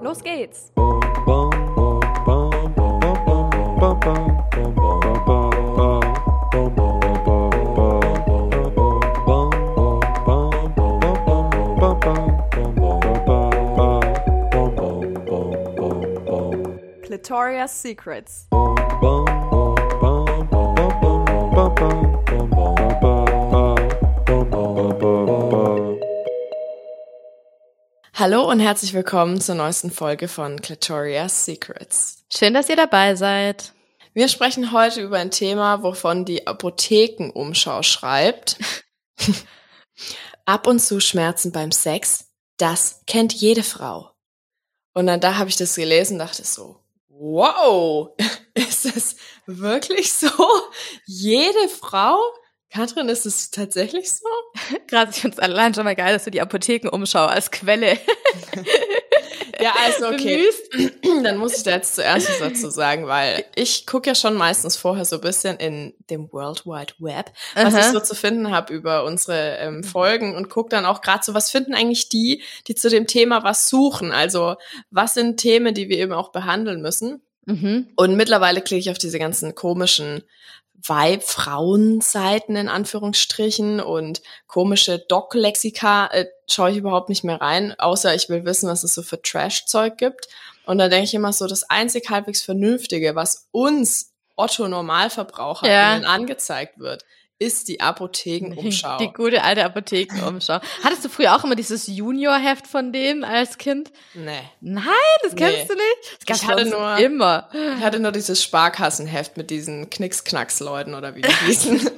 Los geht's! Clitoria's Secrets. Hallo und herzlich willkommen zur neuesten Folge von Clitoria's Secrets. Schön, dass ihr dabei seid. Wir sprechen heute über ein Thema, wovon die Apothekenumschau schreibt. Ab und zu Schmerzen beim Sex, das kennt jede Frau. Und dann da habe ich das gelesen und dachte so, wow, ist das wirklich so? Jede Frau? Katrin, ist es tatsächlich so? Gerade, ich finde es allein schon mal geil, dass du die Apothekenumschau als Quelle Ja, also okay. Dann muss ich da jetzt zuerst was dazu sagen, weil ich gucke ja schon meistens vorher so ein bisschen in dem World Wide Web, was Aha. ich so zu finden habe über unsere ähm, Folgen und gucke dann auch gerade so, was finden eigentlich die, die zu dem Thema was suchen? Also was sind Themen, die wir eben auch behandeln müssen? Mhm. Und mittlerweile klicke ich auf diese ganzen komischen Weib-Frauen-Seiten in Anführungsstrichen und komische Doc-Lexika äh, schaue ich überhaupt nicht mehr rein, außer ich will wissen, was es so für Trash-Zeug gibt. Und da denke ich immer so, das einzig halbwegs Vernünftige, was uns Otto Normalverbraucher ja. angezeigt wird, ist die Apothekenumschau. Die gute alte Apothekenumschau. Hattest du früher auch immer dieses Junior-Heft von denen als Kind? Nee. Nein, das kennst nee. du nicht? Das ich hatte nur immer. Ich hatte nur dieses Sparkassenheft mit diesen Knicks-Knacks-Leuten oder wie die hießen.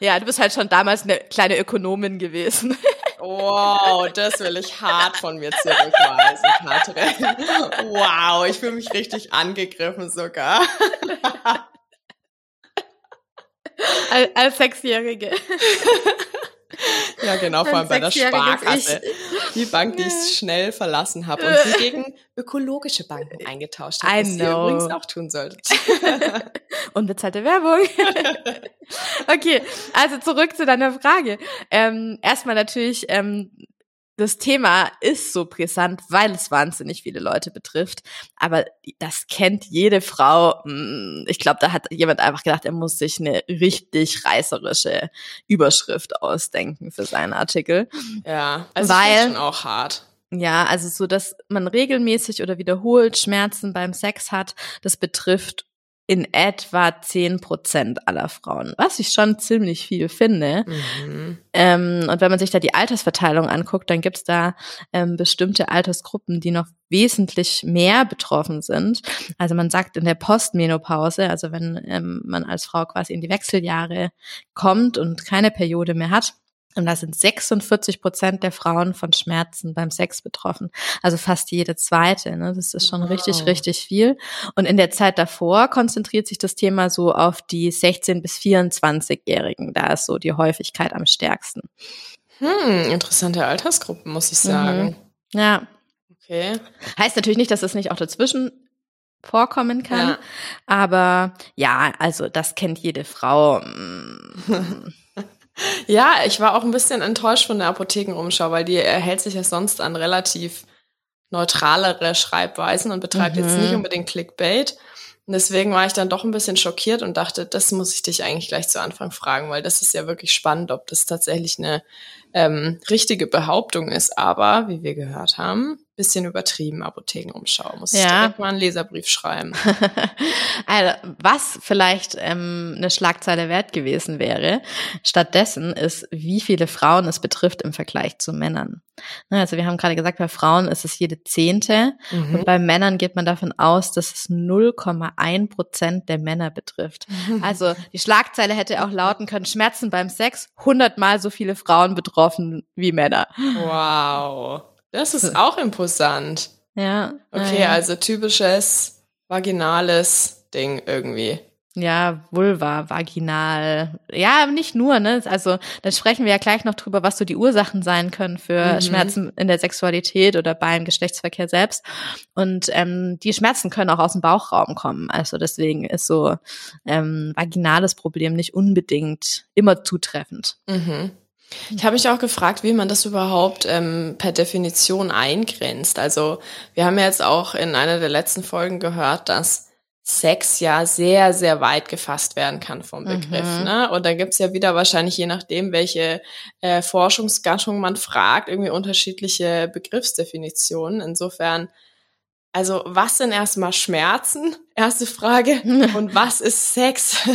ja, du bist halt schon damals eine kleine Ökonomin gewesen. Wow, das will ich hart von mir zurückweisen, Katrin. Wow, ich fühle mich richtig angegriffen sogar. Als, als Sechsjährige. Ja, genau, vor allem bei der Sparkasse. Die Bank, die ich schnell verlassen habe und sie gegen ökologische Banken eingetauscht habe, was ihr übrigens auch tun solltet. Unbezahlte Werbung. okay, also zurück zu deiner Frage. Ähm, erstmal natürlich ähm, das Thema ist so brisant, weil es wahnsinnig viele Leute betrifft. Aber das kennt jede Frau. Hm, ich glaube, da hat jemand einfach gedacht, er muss sich eine richtig reißerische Überschrift ausdenken für seinen Artikel. Ja, also weil, schon auch hart. Ja, also so, dass man regelmäßig oder wiederholt Schmerzen beim Sex hat, das betrifft in etwa zehn Prozent aller Frauen, was ich schon ziemlich viel finde. Mhm. Ähm, und wenn man sich da die Altersverteilung anguckt, dann gibt's da ähm, bestimmte Altersgruppen, die noch wesentlich mehr betroffen sind. Also man sagt in der Postmenopause, also wenn ähm, man als Frau quasi in die Wechseljahre kommt und keine Periode mehr hat, und da sind 46 Prozent der Frauen von Schmerzen beim Sex betroffen. Also fast jede zweite. Ne? Das ist schon wow. richtig, richtig viel. Und in der Zeit davor konzentriert sich das Thema so auf die 16- bis 24-Jährigen. Da ist so die Häufigkeit am stärksten. Hm, interessante Altersgruppen, muss ich sagen. Mhm. Ja. Okay. Heißt natürlich nicht, dass es nicht auch dazwischen vorkommen kann. Ja. Aber ja, also das kennt jede Frau. Ja, ich war auch ein bisschen enttäuscht von der Apothekenumschau, weil die erhält sich ja sonst an relativ neutralere Schreibweisen und betreibt mhm. jetzt nicht unbedingt Clickbait. Und deswegen war ich dann doch ein bisschen schockiert und dachte, das muss ich dich eigentlich gleich zu Anfang fragen, weil das ist ja wirklich spannend, ob das tatsächlich eine ähm, richtige Behauptung ist. Aber wie wir gehört haben, bisschen übertrieben, Apothekenumschau. Muss ja. ich direkt mal einen Leserbrief schreiben. also, was vielleicht ähm, eine Schlagzeile wert gewesen wäre, stattdessen ist, wie viele Frauen es betrifft im Vergleich zu Männern. Ne, also wir haben gerade gesagt, bei Frauen ist es jede zehnte mhm. und bei Männern geht man davon aus, dass es 0,1 Prozent der Männer betrifft. Also die Schlagzeile hätte auch lauten können, Schmerzen beim Sex, hundertmal so viele Frauen betroffen wie Männer. Wow. Das ist auch imposant. Ja. Okay, ja. also typisches vaginales Ding irgendwie. ja, Vulva, vaginal. Ja, nicht nur, ne? Also, da sprechen wir ja gleich noch drüber, was so die Ursachen sein können für mhm. Schmerzen in der Sexualität oder beim Geschlechtsverkehr selbst. Und ähm, die Schmerzen können auch aus dem Bauchraum kommen. Also deswegen ist so ähm, vaginales Problem nicht unbedingt immer zutreffend. Mhm. Ich habe mich auch gefragt, wie man das überhaupt ähm, per Definition eingrenzt. Also wir haben ja jetzt auch in einer der letzten Folgen gehört, dass Sex ja sehr, sehr weit gefasst werden kann vom Begriff. Mhm. Ne? Und dann gibt's ja wieder wahrscheinlich, je nachdem, welche äh, Forschungsgattung man fragt, irgendwie unterschiedliche Begriffsdefinitionen. Insofern, also was sind erstmal Schmerzen? Erste Frage. Und was ist Sex?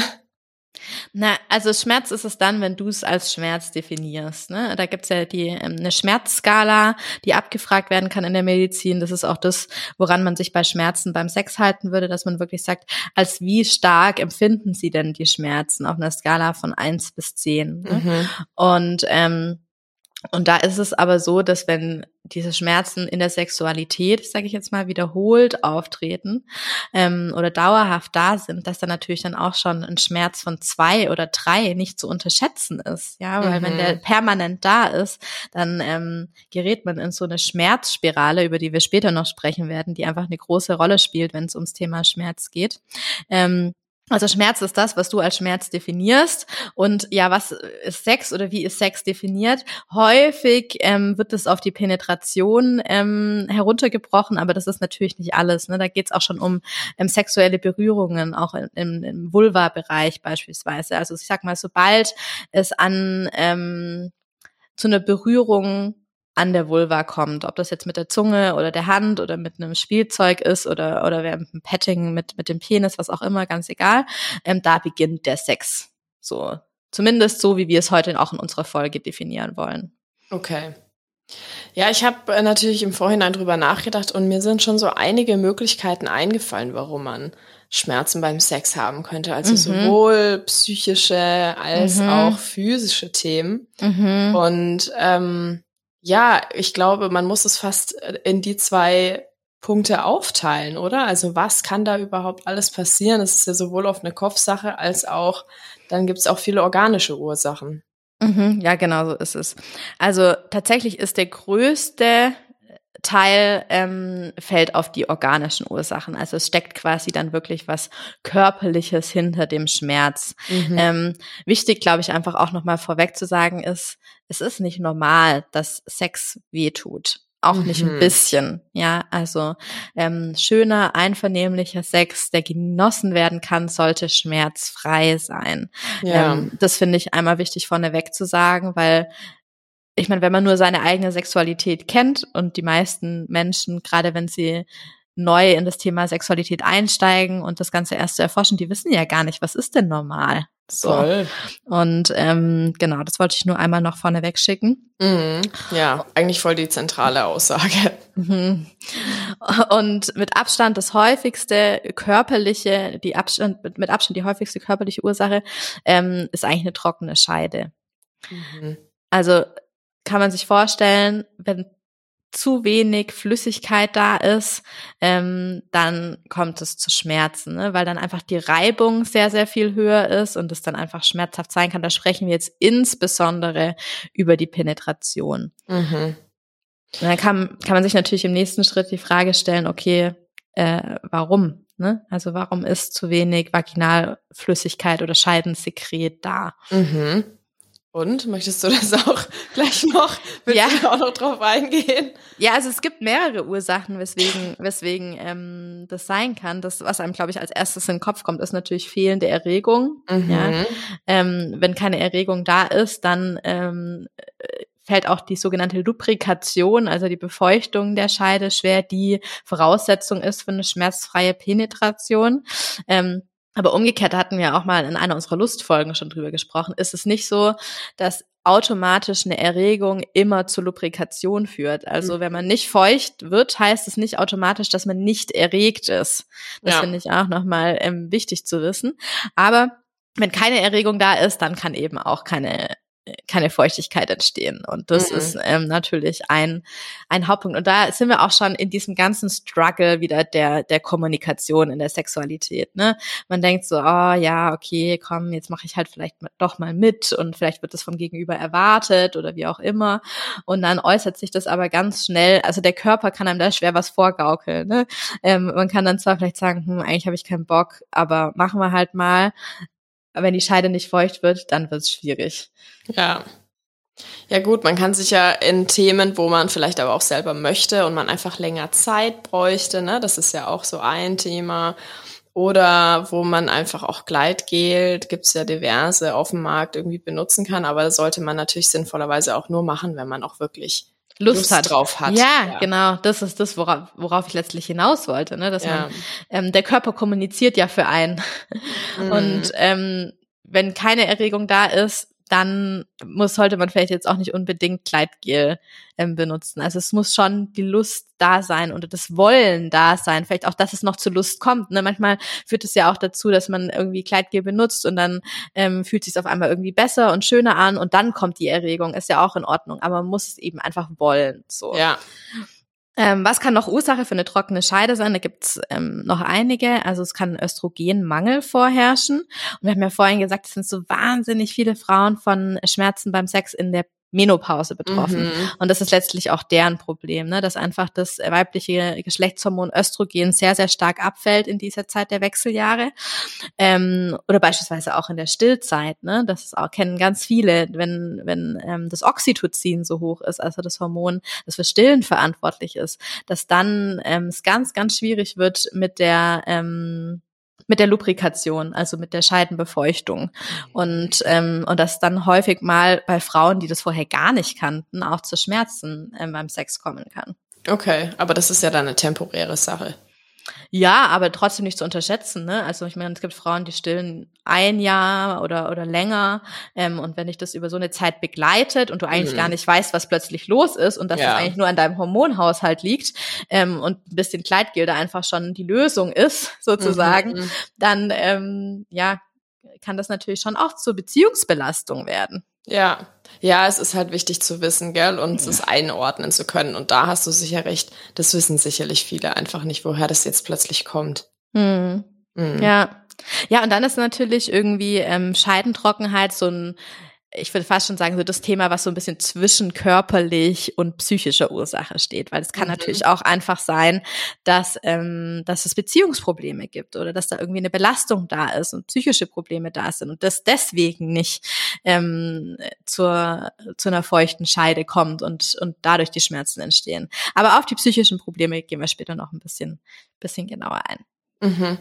Na, also Schmerz ist es dann, wenn du es als Schmerz definierst. Ne? Da gibt's ja die ähm, eine Schmerzskala, die abgefragt werden kann in der Medizin. Das ist auch das, woran man sich bei Schmerzen beim Sex halten würde, dass man wirklich sagt, als wie stark empfinden sie denn die Schmerzen auf einer Skala von eins bis zehn. Ne? Mhm. Und ähm, und da ist es aber so, dass wenn diese Schmerzen in der Sexualität, sage ich jetzt mal, wiederholt auftreten ähm, oder dauerhaft da sind, dass da natürlich dann auch schon ein Schmerz von zwei oder drei nicht zu unterschätzen ist. Ja, weil mhm. wenn der mhm. permanent da ist, dann ähm, gerät man in so eine Schmerzspirale, über die wir später noch sprechen werden, die einfach eine große Rolle spielt, wenn es ums Thema Schmerz geht. Ähm, also Schmerz ist das, was du als Schmerz definierst. Und ja, was ist Sex oder wie ist Sex definiert? Häufig ähm, wird es auf die Penetration ähm, heruntergebrochen, aber das ist natürlich nicht alles. Ne? Da geht es auch schon um ähm, sexuelle Berührungen, auch im, im Vulva-Bereich beispielsweise. Also ich sag mal, sobald es an ähm, zu einer Berührung an der Vulva kommt, ob das jetzt mit der Zunge oder der Hand oder mit einem Spielzeug ist oder oder mit einem Petting mit mit dem Penis, was auch immer, ganz egal. Ähm, da beginnt der Sex. So zumindest so, wie wir es heute auch in unserer Folge definieren wollen. Okay. Ja, ich habe äh, natürlich im Vorhinein drüber nachgedacht und mir sind schon so einige Möglichkeiten eingefallen, warum man Schmerzen beim Sex haben könnte. Also mhm. sowohl psychische als mhm. auch physische Themen. Mhm. Und ähm, ja, ich glaube, man muss es fast äh, in die zwei Punkte aufteilen, oder? Also was kann da überhaupt alles passieren? Das ist ja sowohl auf eine Kopfsache als auch, dann gibt es auch viele organische Ursachen. Mhm, ja, genau so ist es. Also tatsächlich ist der größte Teil ähm, fällt auf die organischen Ursachen. Also es steckt quasi dann wirklich was Körperliches hinter dem Schmerz. Mhm. Ähm, wichtig, glaube ich, einfach auch nochmal vorweg zu sagen ist, es ist nicht normal, dass Sex wehtut. Auch nicht ein mhm. bisschen, ja. Also ähm, schöner, einvernehmlicher Sex, der genossen werden kann, sollte schmerzfrei sein. Ja. Ähm, das finde ich einmal wichtig vorneweg zu sagen, weil ich meine, wenn man nur seine eigene Sexualität kennt und die meisten Menschen, gerade wenn sie neu in das Thema Sexualität einsteigen und das Ganze erst zu erforschen, die wissen ja gar nicht, was ist denn normal. So. Voll. Und ähm, genau, das wollte ich nur einmal noch vorneweg schicken. Mhm. Ja, eigentlich voll die zentrale Aussage. Mhm. Und mit Abstand das häufigste körperliche, die Abstand, mit Abstand die häufigste körperliche Ursache ähm, ist eigentlich eine trockene Scheide. Mhm. Also kann man sich vorstellen, wenn zu wenig Flüssigkeit da ist, ähm, dann kommt es zu Schmerzen, ne? weil dann einfach die Reibung sehr, sehr viel höher ist und es dann einfach schmerzhaft sein kann. Da sprechen wir jetzt insbesondere über die Penetration. Mhm. Und dann kann, kann man sich natürlich im nächsten Schritt die Frage stellen, okay, äh, warum? Ne? Also warum ist zu wenig Vaginalflüssigkeit oder Scheidensekret da? Mhm. Und möchtest du das auch gleich noch, willst ja. du auch noch drauf eingehen? Ja, also es gibt mehrere Ursachen, weswegen, weswegen ähm, das sein kann. Das, was einem, glaube ich, als erstes in den Kopf kommt, ist natürlich fehlende Erregung. Mhm. Ja? Ähm, wenn keine Erregung da ist, dann ähm, fällt auch die sogenannte Lubrikation, also die Befeuchtung der Scheide schwer, die Voraussetzung ist für eine schmerzfreie Penetration. Ähm, aber umgekehrt hatten wir auch mal in einer unserer Lustfolgen schon drüber gesprochen, ist es nicht so, dass automatisch eine Erregung immer zur Lubrikation führt. Also mhm. wenn man nicht feucht wird, heißt es nicht automatisch, dass man nicht erregt ist. Das ja. finde ich auch nochmal ähm, wichtig zu wissen. Aber wenn keine Erregung da ist, dann kann eben auch keine keine Feuchtigkeit entstehen. Und das mhm. ist ähm, natürlich ein, ein Hauptpunkt. Und da sind wir auch schon in diesem ganzen Struggle wieder der, der Kommunikation in der Sexualität. Ne? Man denkt so, oh ja, okay, komm, jetzt mache ich halt vielleicht doch mal mit und vielleicht wird das vom Gegenüber erwartet oder wie auch immer. Und dann äußert sich das aber ganz schnell. Also der Körper kann einem da schwer was vorgaukeln. Ne? Ähm, man kann dann zwar vielleicht sagen, hm, eigentlich habe ich keinen Bock, aber machen wir halt mal. Wenn die Scheide nicht feucht wird, dann wird es schwierig. Ja. Ja gut, man kann sich ja in Themen, wo man vielleicht aber auch selber möchte und man einfach länger Zeit bräuchte, ne, das ist ja auch so ein Thema. Oder wo man einfach auch Gleitgel, gibt's ja diverse auf dem Markt, irgendwie benutzen kann. Aber das sollte man natürlich sinnvollerweise auch nur machen, wenn man auch wirklich Lust, Lust hat. drauf hat. Ja, ja, genau. Das ist das, worauf, worauf ich letztlich hinaus wollte. Ne? Dass ja. man, ähm, der Körper kommuniziert ja für einen. Mhm. Und ähm, wenn keine Erregung da ist, dann muss, sollte man vielleicht jetzt auch nicht unbedingt Kleidgel ähm, benutzen. Also es muss schon die Lust da sein oder das Wollen da sein. Vielleicht auch, dass es noch zur Lust kommt. Ne? Manchmal führt es ja auch dazu, dass man irgendwie Kleidgel benutzt und dann ähm, fühlt sich auf einmal irgendwie besser und schöner an und dann kommt die Erregung. Ist ja auch in Ordnung. Aber man muss es eben einfach wollen. So. Ja. Ähm, was kann noch Ursache für eine trockene Scheide sein? Da gibt's ähm, noch einige. Also es kann Östrogenmangel vorherrschen. Und wir haben ja vorhin gesagt, es sind so wahnsinnig viele Frauen von Schmerzen beim Sex in der Menopause betroffen. Mhm. Und das ist letztlich auch deren Problem, ne? dass einfach das weibliche Geschlechtshormon Östrogen sehr, sehr stark abfällt in dieser Zeit der Wechseljahre. Ähm, oder beispielsweise auch in der Stillzeit. Ne? Das auch, kennen ganz viele, wenn, wenn ähm, das Oxytocin so hoch ist, also das Hormon, das für Stillen verantwortlich ist, dass dann ähm, es ganz, ganz schwierig wird mit der ähm, mit der Lubrikation, also mit der Scheidenbefeuchtung. Und, ähm, und das dann häufig mal bei Frauen, die das vorher gar nicht kannten, auch zu Schmerzen ähm, beim Sex kommen kann. Okay, aber das ist ja dann eine temporäre Sache. Ja, aber trotzdem nicht zu unterschätzen. Ne? Also ich meine, es gibt Frauen, die stillen ein Jahr oder oder länger. Ähm, und wenn dich das über so eine Zeit begleitet und du eigentlich mhm. gar nicht weißt, was plötzlich los ist und dass ja. das eigentlich nur an deinem Hormonhaushalt liegt ähm, und ein bisschen Kleidgilde einfach schon die Lösung ist, sozusagen, mhm. dann ähm, ja kann das natürlich schon auch zur Beziehungsbelastung werden. Ja, ja, es ist halt wichtig zu wissen, gell, und es einordnen zu können. Und da hast du sicher recht. Das wissen sicherlich viele einfach nicht, woher das jetzt plötzlich kommt. Hm. Mhm. Ja. Ja, und dann ist natürlich irgendwie ähm, Scheidentrockenheit so ein ich würde fast schon sagen, so das Thema, was so ein bisschen zwischen körperlich und psychischer Ursache steht, weil es kann mhm. natürlich auch einfach sein, dass, ähm, dass es Beziehungsprobleme gibt oder dass da irgendwie eine Belastung da ist und psychische Probleme da sind und das deswegen nicht ähm, zur, zu einer feuchten Scheide kommt und, und dadurch die Schmerzen entstehen. Aber auf die psychischen Probleme gehen wir später noch ein bisschen, bisschen genauer ein. Mhm.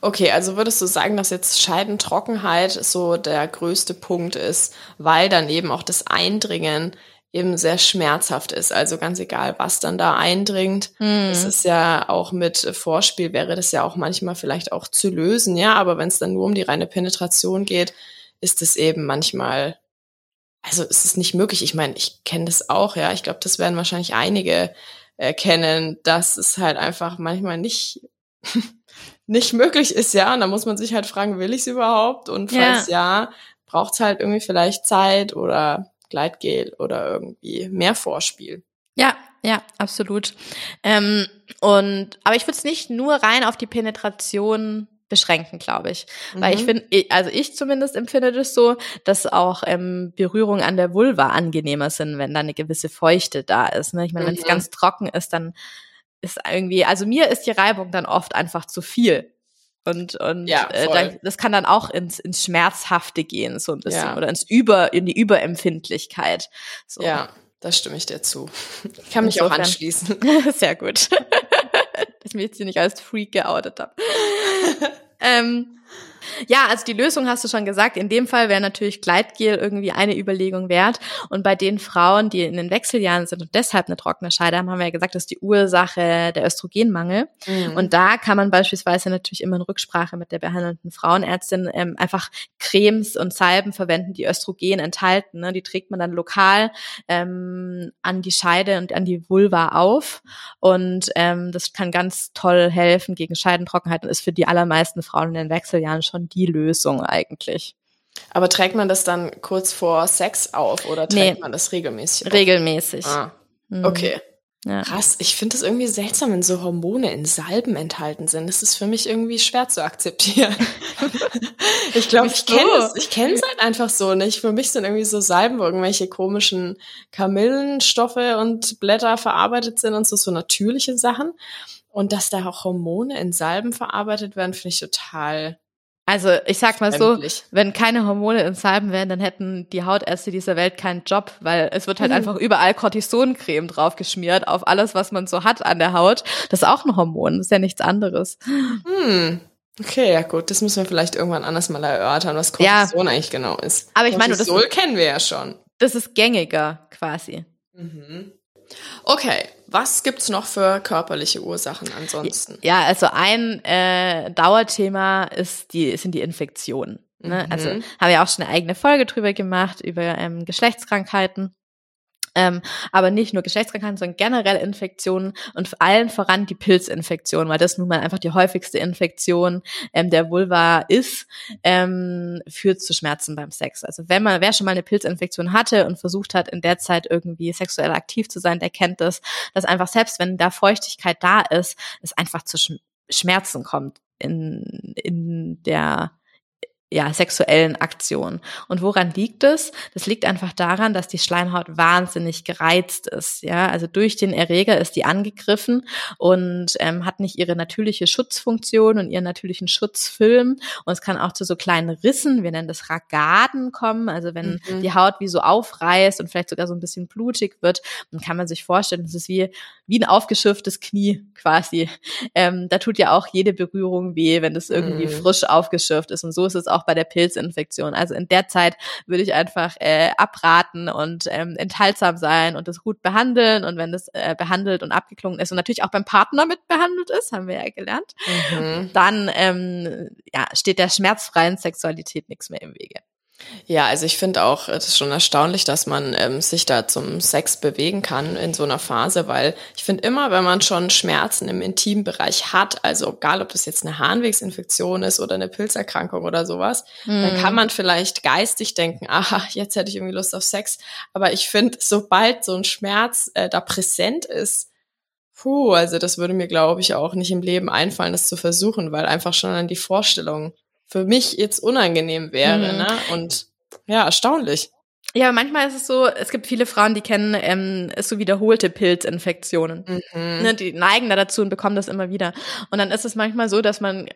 Okay, also würdest du sagen, dass jetzt Scheidentrockenheit so der größte Punkt ist, weil dann eben auch das Eindringen eben sehr schmerzhaft ist. Also ganz egal, was dann da eindringt. Hm. Es ist ja auch mit Vorspiel wäre das ja auch manchmal vielleicht auch zu lösen, ja, aber wenn es dann nur um die reine Penetration geht, ist es eben manchmal, also es ist nicht möglich. Ich meine, ich kenne das auch, ja. Ich glaube, das werden wahrscheinlich einige erkennen, dass es halt einfach manchmal nicht nicht möglich ist, ja. Und da muss man sich halt fragen, will ich es überhaupt? Und falls ja, ja braucht es halt irgendwie vielleicht Zeit oder Gleitgel oder irgendwie mehr Vorspiel. Ja, ja, absolut. Ähm, und aber ich würde es nicht nur rein auf die Penetration beschränken, glaube ich. Mhm. Weil ich finde, also ich zumindest empfinde das so, dass auch ähm, Berührungen an der Vulva angenehmer sind, wenn da eine gewisse Feuchte da ist. Ne? Ich meine, mhm. wenn es ganz trocken ist, dann ist irgendwie, also mir ist die Reibung dann oft einfach zu viel. Und, und ja, äh, das kann dann auch ins, ins Schmerzhafte gehen, so ein bisschen. Ja. Oder ins Über, in die Überempfindlichkeit. So. Ja, da stimme ich dir zu. Ich kann mich Insofern. auch anschließen. Sehr gut. Dass ich mich jetzt hier nicht als Freak geoutet habe. ähm, ja, also die Lösung hast du schon gesagt. In dem Fall wäre natürlich Gleitgel irgendwie eine Überlegung wert. Und bei den Frauen, die in den Wechseljahren sind und deshalb eine trockene Scheide haben, haben wir ja gesagt, das ist die Ursache der Östrogenmangel. Mhm. Und da kann man beispielsweise natürlich immer in Rücksprache mit der behandelnden Frauenärztin ähm, einfach Cremes und Salben verwenden, die Östrogen enthalten. Ne? Die trägt man dann lokal ähm, an die Scheide und an die Vulva auf. Und ähm, das kann ganz toll helfen gegen Scheidentrockenheit und ist für die allermeisten Frauen in den Wechseljahren schon die Lösung eigentlich. Aber trägt man das dann kurz vor Sex auf oder trägt Nee. man das regelmäßig auf? Regelmäßig. Ah, Mhm. okay. Ja. Krass, ich finde es irgendwie seltsam, wenn so Hormone in Salben enthalten sind. Das ist für mich irgendwie schwer zu akzeptieren. ich glaube, ich kenne es ich kenn's halt einfach so nicht. Für mich sind irgendwie so Salben, wo irgendwelche komischen Kamillenstoffe und Blätter verarbeitet sind und so, so natürliche Sachen. Und dass da auch Hormone in Salben verarbeitet werden, finde ich total Also ich sag mal so, wenn keine Hormone in Salben wären, dann hätten die Hautärzte dieser Welt keinen Job, weil es wird halt Mhm. einfach überall Cortisoncreme draufgeschmiert auf alles, was man so hat an der Haut. Das ist auch ein Hormon, das ist ja nichts anderes. Hm. Okay, ja gut, das müssen wir vielleicht irgendwann anders mal erörtern, was Ja. Cortison eigentlich genau ist. Aber ich meine, das- kennen wir ja schon. Das ist gängiger quasi. Mhm. Okay, was gibt's noch für körperliche Ursachen ansonsten? Ja, also ein äh, Dauerthema ist die, sind die Infektionen. Ne? Mhm. Also haben wir auch schon eine eigene Folge drüber gemacht, über ähm, Geschlechtskrankheiten. Ähm, aber nicht nur Geschlechtskrankheiten, sondern generell Infektionen und allen voran die Pilzinfektion, weil das nun mal einfach die häufigste Infektion ähm, der Vulva ist, ähm, führt zu Schmerzen beim Sex. Also wenn man, wer schon mal eine Pilzinfektion hatte und versucht hat, in der Zeit irgendwie sexuell aktiv zu sein, der kennt das, dass einfach selbst wenn da Feuchtigkeit da ist, es einfach zu Schm- Schmerzen kommt in, in der ja, sexuellen Aktion. Und woran liegt es? Das liegt einfach daran, dass die Schleimhaut wahnsinnig gereizt ist. Ja, also durch den Erreger ist die angegriffen und ähm, hat nicht ihre natürliche Schutzfunktion und ihren natürlichen Schutzfilm. Und es kann auch zu so kleinen Rissen, wir nennen das Ragaden kommen. Also wenn Mhm. die Haut wie so aufreißt und vielleicht sogar so ein bisschen blutig wird, dann kann man sich vorstellen, das ist wie, wie ein aufgeschürftes Knie quasi. Ähm, da tut ja auch jede Berührung weh, wenn das irgendwie Mhm. frisch aufgeschürft ist. Und so ist es auch bei der Pilzinfektion. Also in der Zeit würde ich einfach äh, abraten und ähm, enthaltsam sein und das gut behandeln. Und wenn das äh, behandelt und abgeklungen ist und natürlich auch beim Partner mit behandelt ist, haben wir ja gelernt, Mhm. dann ähm, ja, steht der schmerzfreien Sexualität nichts mehr im Wege. Ja, also ich finde auch, es ist schon erstaunlich, dass man ähm, sich da zum Sex bewegen kann in so einer Phase, weil ich finde immer, wenn man schon Schmerzen im Intimbereich hat, also egal ob das jetzt eine Harnwegsinfektion ist oder eine Pilzerkrankung oder sowas, dann Mhm. kann man vielleicht geistig denken, aha, jetzt hätte ich irgendwie Lust auf Sex. Aber ich finde, sobald so ein Schmerz äh, da präsent ist, puh, also das würde mir, glaube ich, auch nicht im Leben einfallen, das zu versuchen, weil einfach schon an die Vorstellung für mich jetzt unangenehm wäre, Mhm. ne? Und ja, erstaunlich. Ja, manchmal ist es so, es gibt viele Frauen, die kennen ähm, so wiederholte Pilzinfektionen. Mhm. Ne, die neigen da dazu und bekommen das immer wieder. Und dann ist es manchmal so, dass man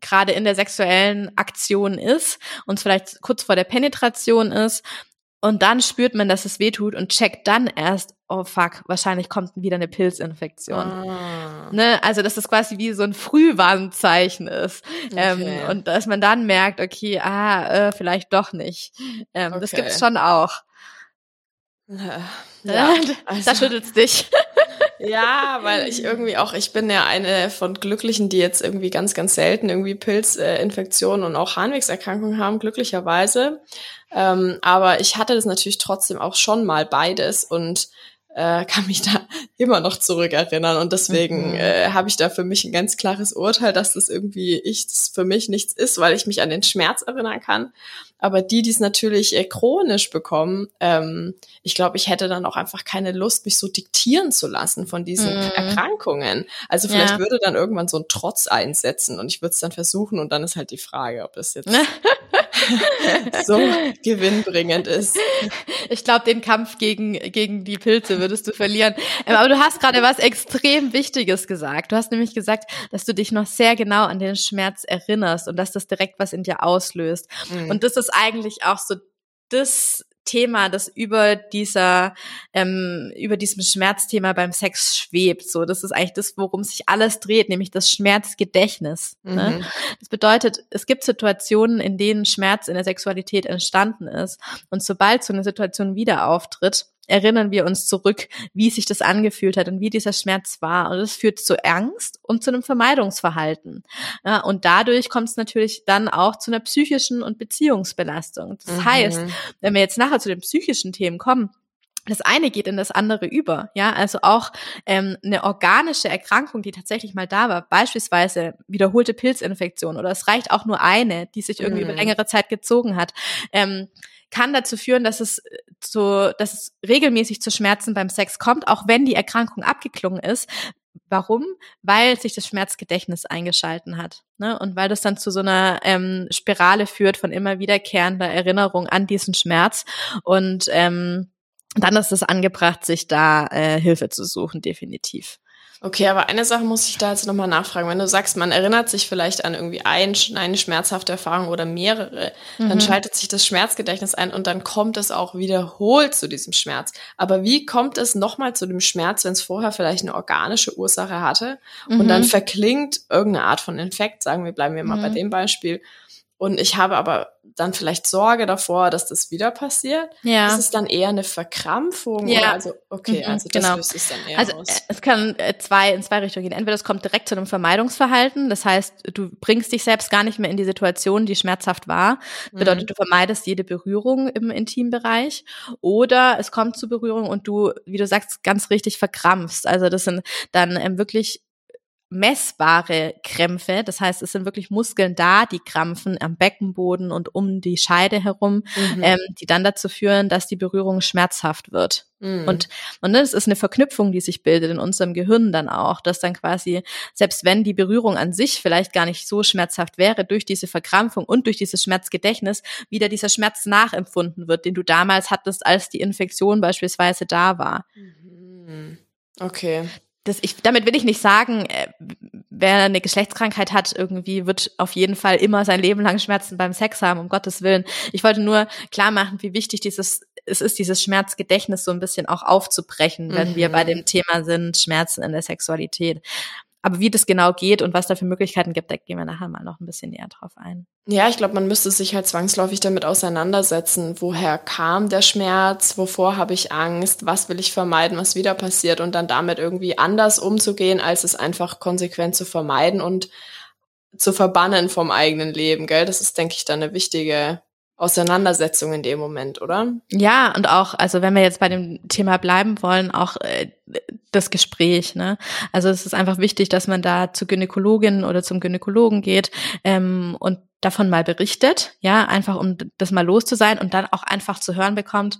gerade in der sexuellen Aktion ist und es vielleicht kurz vor der Penetration ist und dann spürt man, dass es weh tut und checkt dann erst, oh fuck, wahrscheinlich kommt wieder eine Pilzinfektion. Ah. Ne, also dass das quasi wie so ein Frühwarnzeichen ist. Ähm, Okay. und dass man dann merkt, okay, ah, äh, vielleicht doch nicht. Ähm, Das Okay. gibt's schon auch. Ja, da also- schüttelt's dich. Ja, weil ich irgendwie auch, ich bin ja eine von Glücklichen, die jetzt irgendwie ganz, ganz selten irgendwie Pilzinfektionen und auch Harnwegserkrankungen haben, glücklicherweise. Ähm, aber ich hatte das natürlich trotzdem auch schon mal beides und äh, kann mich da immer noch zurückerinnern. Und deswegen Mhm. äh, habe ich da für mich ein ganz klares Urteil, dass das irgendwie ich, das für mich nichts ist, weil ich mich an den Schmerz erinnern kann. Aber die, die es natürlich äh, chronisch bekommen, ähm, ich glaube, ich hätte dann auch einfach keine Lust, mich so diktieren zu lassen von diesen Mhm. Erkrankungen. Also vielleicht Ja. würde dann irgendwann so ein Trotz einsetzen und ich würde es dann versuchen und dann ist halt die Frage, ob das jetzt so gewinnbringend ist. Ich glaube, den Kampf gegen, gegen die Pilze würdest du verlieren. Aber du hast gerade was extrem Wichtiges gesagt. Du hast nämlich gesagt, dass du dich noch sehr genau an den Schmerz erinnerst und dass das direkt was in dir auslöst. Mhm. Und das ist eigentlich auch so das Thema, das über dieser, ähm, über diesem Schmerzthema beim Sex schwebt. So, das ist eigentlich das, worum sich alles dreht, nämlich das Schmerzgedächtnis. Ne? Mhm. Das bedeutet, es gibt Situationen, in denen Schmerz in der Sexualität entstanden ist. Und sobald so eine Situation wieder auftritt, erinnern wir uns zurück, wie sich das angefühlt hat und wie dieser Schmerz war. Und das führt zu Angst und zu einem Vermeidungsverhalten. Ja, und dadurch kommt es natürlich dann auch zu einer psychischen und Beziehungsbelastung. Das Mhm. heißt, wenn wir jetzt nachher zu den psychischen Themen kommen, das eine geht in das andere über, ja, also auch ähm, eine organische Erkrankung, die tatsächlich mal da war, beispielsweise wiederholte Pilzinfektion oder es reicht auch nur eine, die sich irgendwie mhm. über längere Zeit gezogen hat, ähm, kann dazu führen, dass es zu, dass es regelmäßig zu Schmerzen beim Sex kommt, auch wenn die Erkrankung abgeklungen ist. Warum? Weil sich das Schmerzgedächtnis eingeschalten hat. Ne? Und weil das dann zu so einer ähm, Spirale führt von immer wiederkehrender Erinnerung an diesen Schmerz. Und ähm, dann ist es angebracht, sich da äh, Hilfe zu suchen, definitiv. Okay, aber eine Sache muss ich da jetzt nochmal nachfragen. Wenn du sagst, man erinnert sich vielleicht an irgendwie ein, eine schmerzhafte Erfahrung oder mehrere, mhm. dann schaltet sich das Schmerzgedächtnis ein und dann kommt es auch wiederholt zu diesem Schmerz. Aber wie kommt es nochmal zu dem Schmerz, wenn es vorher vielleicht eine organische Ursache hatte mhm. und dann mhm. verklingt irgendeine Art von Infekt, sagen wir, bleiben wir mal mhm. bei dem Beispiel, und ich habe aber dann vielleicht Sorge davor, dass das wieder passiert. Ja. Das ist dann eher eine Verkrampfung. Ja. Oder also, okay, mhm, also das genau. löst es dann eher also, aus. Es kann äh, zwei, in zwei Richtungen gehen. Entweder es kommt direkt zu einem Vermeidungsverhalten. Das heißt, du bringst dich selbst gar nicht mehr in die Situation, die schmerzhaft war. Das bedeutet, mhm. du vermeidest jede Berührung im Intimbereich. Oder es kommt zu Berührung und du, wie du sagst, ganz richtig verkrampfst. Also das sind dann ähm, wirklich messbare Krämpfe. Das heißt, es sind wirklich Muskeln da, die krampfen am Beckenboden und um die Scheide herum, mhm. ähm, die dann dazu führen, dass die Berührung schmerzhaft wird. Mhm. Und, und das ist eine Verknüpfung, die sich bildet in unserem Gehirn dann auch, dass dann quasi, selbst wenn die Berührung an sich vielleicht gar nicht so schmerzhaft wäre, durch diese Verkrampfung und durch dieses Schmerzgedächtnis wieder dieser Schmerz nachempfunden wird, den du damals hattest, als die Infektion beispielsweise da war. Mhm. Okay das ich, damit will ich nicht sagen, äh, wer eine Geschlechtskrankheit hat, irgendwie wird auf jeden Fall immer sein Leben lang Schmerzen beim Sex haben, um Gottes Willen. Ich wollte nur klar machen, wie wichtig dieses, es ist, dieses Schmerzgedächtnis so ein bisschen auch aufzubrechen, wenn mhm. wir bei dem Thema sind, Schmerzen in der Sexualität. Aber wie das genau geht und was da für Möglichkeiten gibt, da gehen wir nachher mal noch ein bisschen näher drauf ein. Ja, ich glaube, man müsste sich halt zwangsläufig damit auseinandersetzen. Woher kam der Schmerz? Wovor habe ich Angst? Was will ich vermeiden, was wieder passiert? Und dann damit irgendwie anders umzugehen, als es einfach konsequent zu vermeiden und zu verbannen vom eigenen Leben, gell? Das ist, denke ich, dann eine wichtige Auseinandersetzung in dem Moment, oder? Ja, und auch, also wenn wir jetzt bei dem Thema bleiben wollen, auch äh, das Gespräch. Ne? Also es ist einfach wichtig, dass man da zur Gynäkologin oder zum Gynäkologen geht ähm, und davon mal berichtet, ja, einfach um das mal los zu sein und dann auch einfach zu hören bekommt,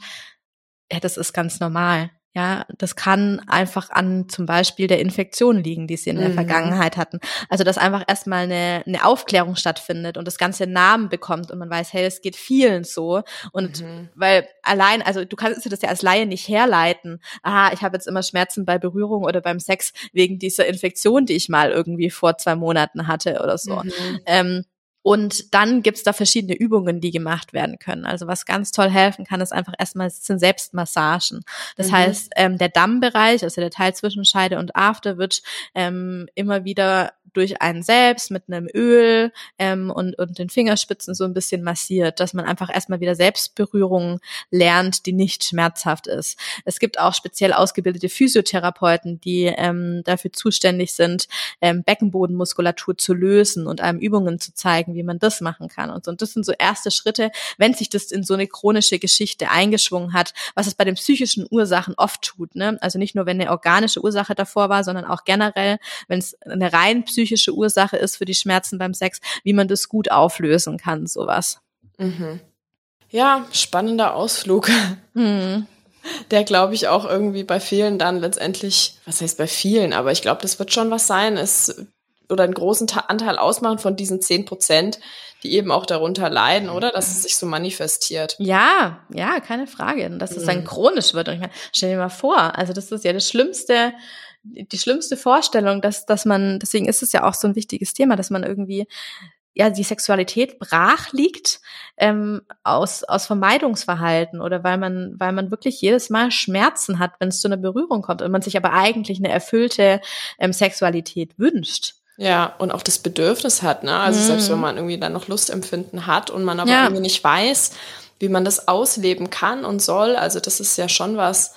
ja, das ist ganz normal. Ja, das kann einfach an zum Beispiel der Infektion liegen, die sie in der mhm. Vergangenheit hatten. Also, dass einfach erstmal eine, eine Aufklärung stattfindet und das ganze Namen bekommt und man weiß, hey, es geht vielen so. Und mhm. weil allein, also du kannst dir das ja als Laie nicht herleiten. Aha, ich habe jetzt immer Schmerzen bei Berührung oder beim Sex wegen dieser Infektion, die ich mal irgendwie vor zwei Monaten hatte oder so. Mhm. Ähm, und dann gibt's da verschiedene Übungen, die gemacht werden können. Also was ganz toll helfen kann, ist einfach erstmal sind Selbstmassagen. Das mhm. heißt, ähm, der Dammbereich, also der Teil zwischen Scheide und After, wird ähm, immer wieder durch einen selbst mit einem Öl ähm, und, und den Fingerspitzen so ein bisschen massiert, dass man einfach erstmal wieder Selbstberührung lernt, die nicht schmerzhaft ist. Es gibt auch speziell ausgebildete Physiotherapeuten, die ähm, dafür zuständig sind, ähm, Beckenbodenmuskulatur zu lösen und einem Übungen zu zeigen, wie man das machen kann. Und, so. und das sind so erste Schritte, wenn sich das in so eine chronische Geschichte eingeschwungen hat, was es bei den psychischen Ursachen oft tut. Ne? Also nicht nur, wenn eine organische Ursache davor war, sondern auch generell, wenn es eine rein psychische psychische Ursache ist für die Schmerzen beim Sex, wie man das gut auflösen kann, sowas. Mhm. Ja, spannender Ausflug. Mhm. Der, glaube ich, auch irgendwie bei vielen dann letztendlich, was heißt bei vielen, aber ich glaube, das wird schon was sein, ist oder einen großen Anteil ausmachen von diesen zehn Prozent, die eben auch darunter leiden, oder? Dass es sich so manifestiert. Ja, ja, keine Frage. Dass es dann mhm. chronisch wird. Und ich meine, stell dir mal vor, also das ist ja das Schlimmste, die schlimmste Vorstellung, dass, dass man, deswegen ist es ja auch so ein wichtiges Thema, dass man irgendwie ja die Sexualität brach liegt ähm, aus aus Vermeidungsverhalten oder weil man weil man wirklich jedes Mal Schmerzen hat, wenn es zu einer Berührung kommt und man sich aber eigentlich eine erfüllte ähm, Sexualität wünscht. Ja, und auch das Bedürfnis hat, ne? Also mhm. selbst wenn man irgendwie dann noch Lustempfinden hat und man aber ja. irgendwie nicht weiß, wie man das ausleben kann und soll. Also das ist ja schon was,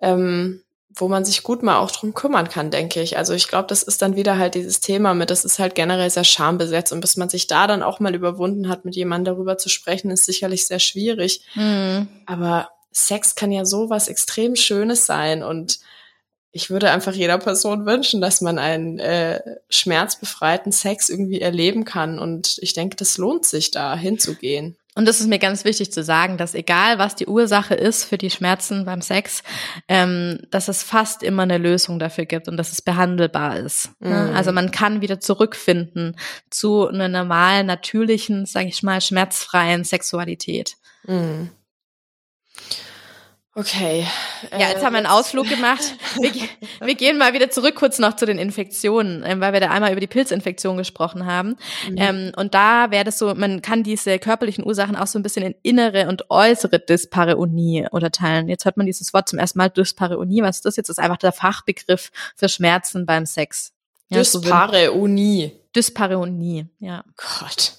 ähm, wo man sich gut mal auch drum kümmern kann, denke ich. Also ich glaube, das ist dann wieder halt dieses Thema mit, das ist halt generell sehr schambesetzt und bis man sich da dann auch mal überwunden hat, mit jemandem darüber zu sprechen, ist sicherlich sehr schwierig. Mhm. Aber Sex kann ja so was extrem Schönes sein und ich würde einfach jeder Person wünschen, dass man einen äh, schmerzbefreiten Sex irgendwie erleben kann. Und ich denke, das lohnt sich, da hinzugehen. Und das ist mir ganz wichtig zu sagen, dass egal was die Ursache ist für die Schmerzen beim Sex, ähm, dass es fast immer eine Lösung dafür gibt und dass es behandelbar ist. Ne? Mhm. Also man kann wieder zurückfinden zu einer normalen, natürlichen, sage ich mal, schmerzfreien Sexualität. Mhm. Okay. Ja, jetzt haben wir einen äh, Ausflug gemacht. Wir, wir, gehen mal wieder zurück kurz noch zu den Infektionen, ähm, weil wir da einmal über die Pilzinfektion gesprochen haben. Mhm. Ähm, und da wäre das so, man kann diese körperlichen Ursachen auch so ein bisschen in innere und äußere Dyspareunie unterteilen. Jetzt hört man dieses Wort zum ersten Mal Dyspareunie. Was ist das jetzt? Das ist einfach der Fachbegriff für Schmerzen beim Sex. Ja, Dyspareunie. Dyspareunie, ja. Gott.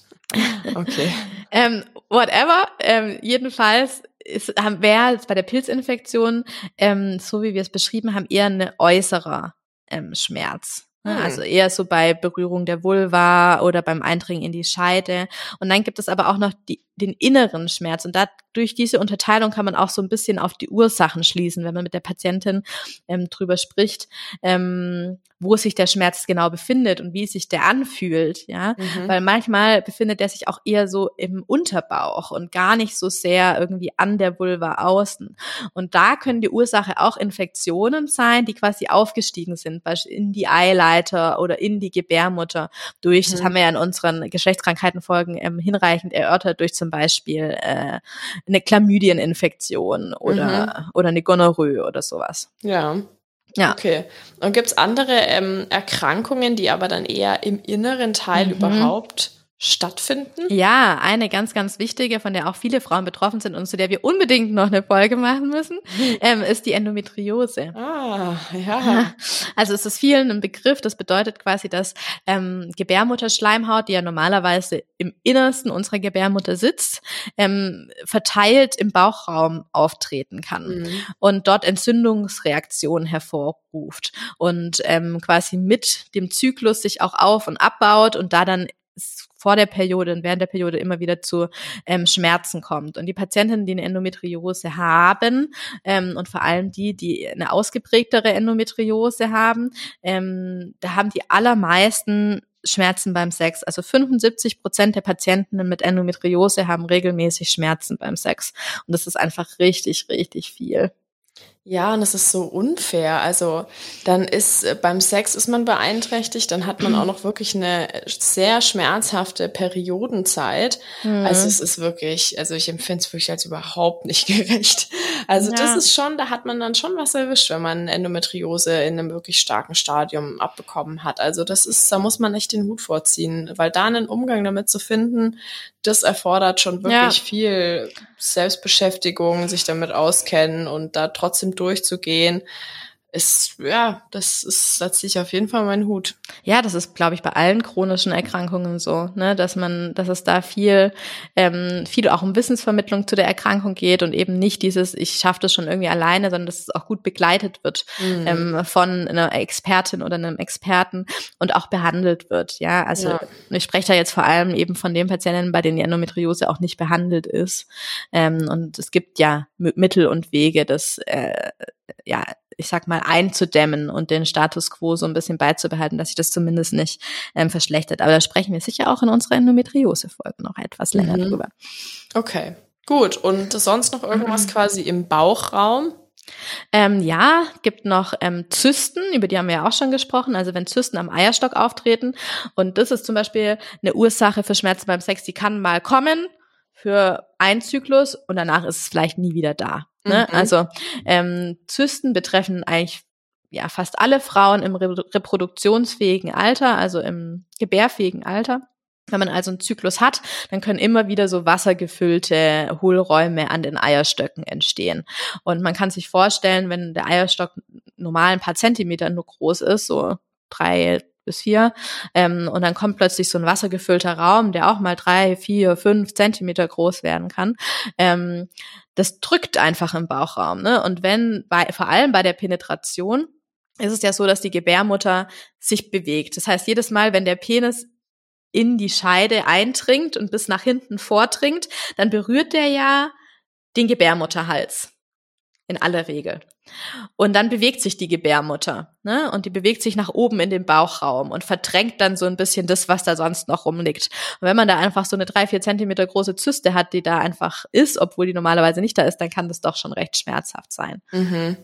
Okay. ähm, whatever. Ähm, jedenfalls ist, haben, bei der Pilzinfektion, ähm, so wie wir es beschrieben haben, eher eine äußerer ähm, Schmerz. Ne? Hm. Also eher so bei Berührung der Vulva oder beim Eindringen in die Scheide. Und dann gibt es aber auch noch die, den inneren Schmerz. Und da, durch diese Unterteilung kann man auch so ein bisschen auf die Ursachen schließen, wenn man mit der Patientin ähm, drüber spricht, ähm, wo sich der Schmerz genau befindet und wie sich der anfühlt, ja. Mhm. Weil manchmal befindet er sich auch eher so im Unterbauch und gar nicht so sehr irgendwie an der Vulva außen. Und da können die Ursache auch Infektionen sein, die quasi aufgestiegen sind, beispielsweise in die Eileiter oder in die Gebärmutter durch, mhm. das haben wir ja in unseren Geschlechtskrankheitenfolgen ähm, hinreichend erörtert, durch zum Beispiel äh, eine Chlamydieninfektion oder, mhm. oder eine Gonorrhoe oder sowas. Ja. Ja. Okay. Und gibt's andere ähm, Erkrankungen, die aber dann eher im inneren Teil mhm. überhaupt stattfinden? Ja, eine ganz, ganz wichtige, von der auch viele Frauen betroffen sind und zu der wir unbedingt noch eine Folge machen müssen, ähm, ist die Endometriose. Ah, ja. Also es ist vielen ein Begriff. Das bedeutet quasi, dass ähm, Gebärmutterschleimhaut, die ja normalerweise im Innersten unserer Gebärmutter sitzt, ähm, verteilt im Bauchraum auftreten kann mhm. und dort Entzündungsreaktionen hervorruft und ähm, quasi mit dem Zyklus sich auch auf und abbaut und da dann vor der Periode und während der Periode immer wieder zu ähm, Schmerzen kommt. Und die Patientinnen, die eine Endometriose haben ähm, und vor allem die, die eine ausgeprägtere Endometriose haben, ähm, da haben die allermeisten Schmerzen beim Sex. Also 75 Prozent der Patienten mit Endometriose haben regelmäßig Schmerzen beim Sex. Und das ist einfach richtig, richtig viel. Ja, und es ist so unfair. Also dann ist äh, beim Sex ist man beeinträchtigt, dann hat man auch noch wirklich eine sehr schmerzhafte Periodenzeit. Mhm. Also es ist wirklich, also ich empfinde es wirklich als überhaupt nicht gerecht. Also ja. das ist schon, da hat man dann schon was erwischt, wenn man Endometriose in einem wirklich starken Stadium abbekommen hat. Also das ist, da muss man echt den Hut vorziehen, weil da einen Umgang damit zu finden, das erfordert schon wirklich ja. viel Selbstbeschäftigung, sich damit auskennen und da trotzdem durchzugehen ist, ja, das ist, setzt sich auf jeden Fall meinen Hut. Ja, das ist, glaube ich, bei allen chronischen Erkrankungen so, ne, dass man, dass es da viel, ähm, viel auch um Wissensvermittlung zu der Erkrankung geht und eben nicht dieses, ich schaffe das schon irgendwie alleine, sondern dass es auch gut begleitet wird mhm. ähm, von einer Expertin oder einem Experten und auch behandelt wird. Ja, also ja. ich spreche da jetzt vor allem eben von den Patienten, bei denen die Endometriose auch nicht behandelt ist. Ähm, und es gibt ja Mittel und Wege, das äh, ja ich sag mal, einzudämmen und den Status quo so ein bisschen beizubehalten, dass sich das zumindest nicht ähm, verschlechtert. Aber da sprechen wir sicher auch in unserer Endometriose-Folge noch etwas länger mhm. drüber. Okay, gut. Und sonst noch irgendwas mhm. quasi im Bauchraum? Ähm, ja, gibt noch ähm, Zysten, über die haben wir ja auch schon gesprochen. Also wenn Zysten am Eierstock auftreten und das ist zum Beispiel eine Ursache für Schmerzen beim Sex, die kann mal kommen für einen Zyklus und danach ist es vielleicht nie wieder da. Ne? Mhm. Also ähm, Zysten betreffen eigentlich ja fast alle Frauen im reproduktionsfähigen Alter, also im gebärfähigen Alter. Wenn man also einen Zyklus hat, dann können immer wieder so wassergefüllte Hohlräume an den Eierstöcken entstehen. Und man kann sich vorstellen, wenn der Eierstock normal ein paar Zentimeter nur groß ist, so drei, bis vier. Ähm, und dann kommt plötzlich so ein wassergefüllter Raum, der auch mal drei, vier, fünf Zentimeter groß werden kann. Ähm, das drückt einfach im Bauchraum. Ne? Und wenn, bei, vor allem bei der Penetration, ist es ja so, dass die Gebärmutter sich bewegt. Das heißt, jedes Mal, wenn der Penis in die Scheide eindringt und bis nach hinten vordringt, dann berührt der ja den Gebärmutterhals. In aller Regel. Und dann bewegt sich die Gebärmutter, ne? Und die bewegt sich nach oben in den Bauchraum und verdrängt dann so ein bisschen das, was da sonst noch rumliegt. Und wenn man da einfach so eine drei, vier Zentimeter große Zyste hat, die da einfach ist, obwohl die normalerweise nicht da ist, dann kann das doch schon recht schmerzhaft sein. Mhm.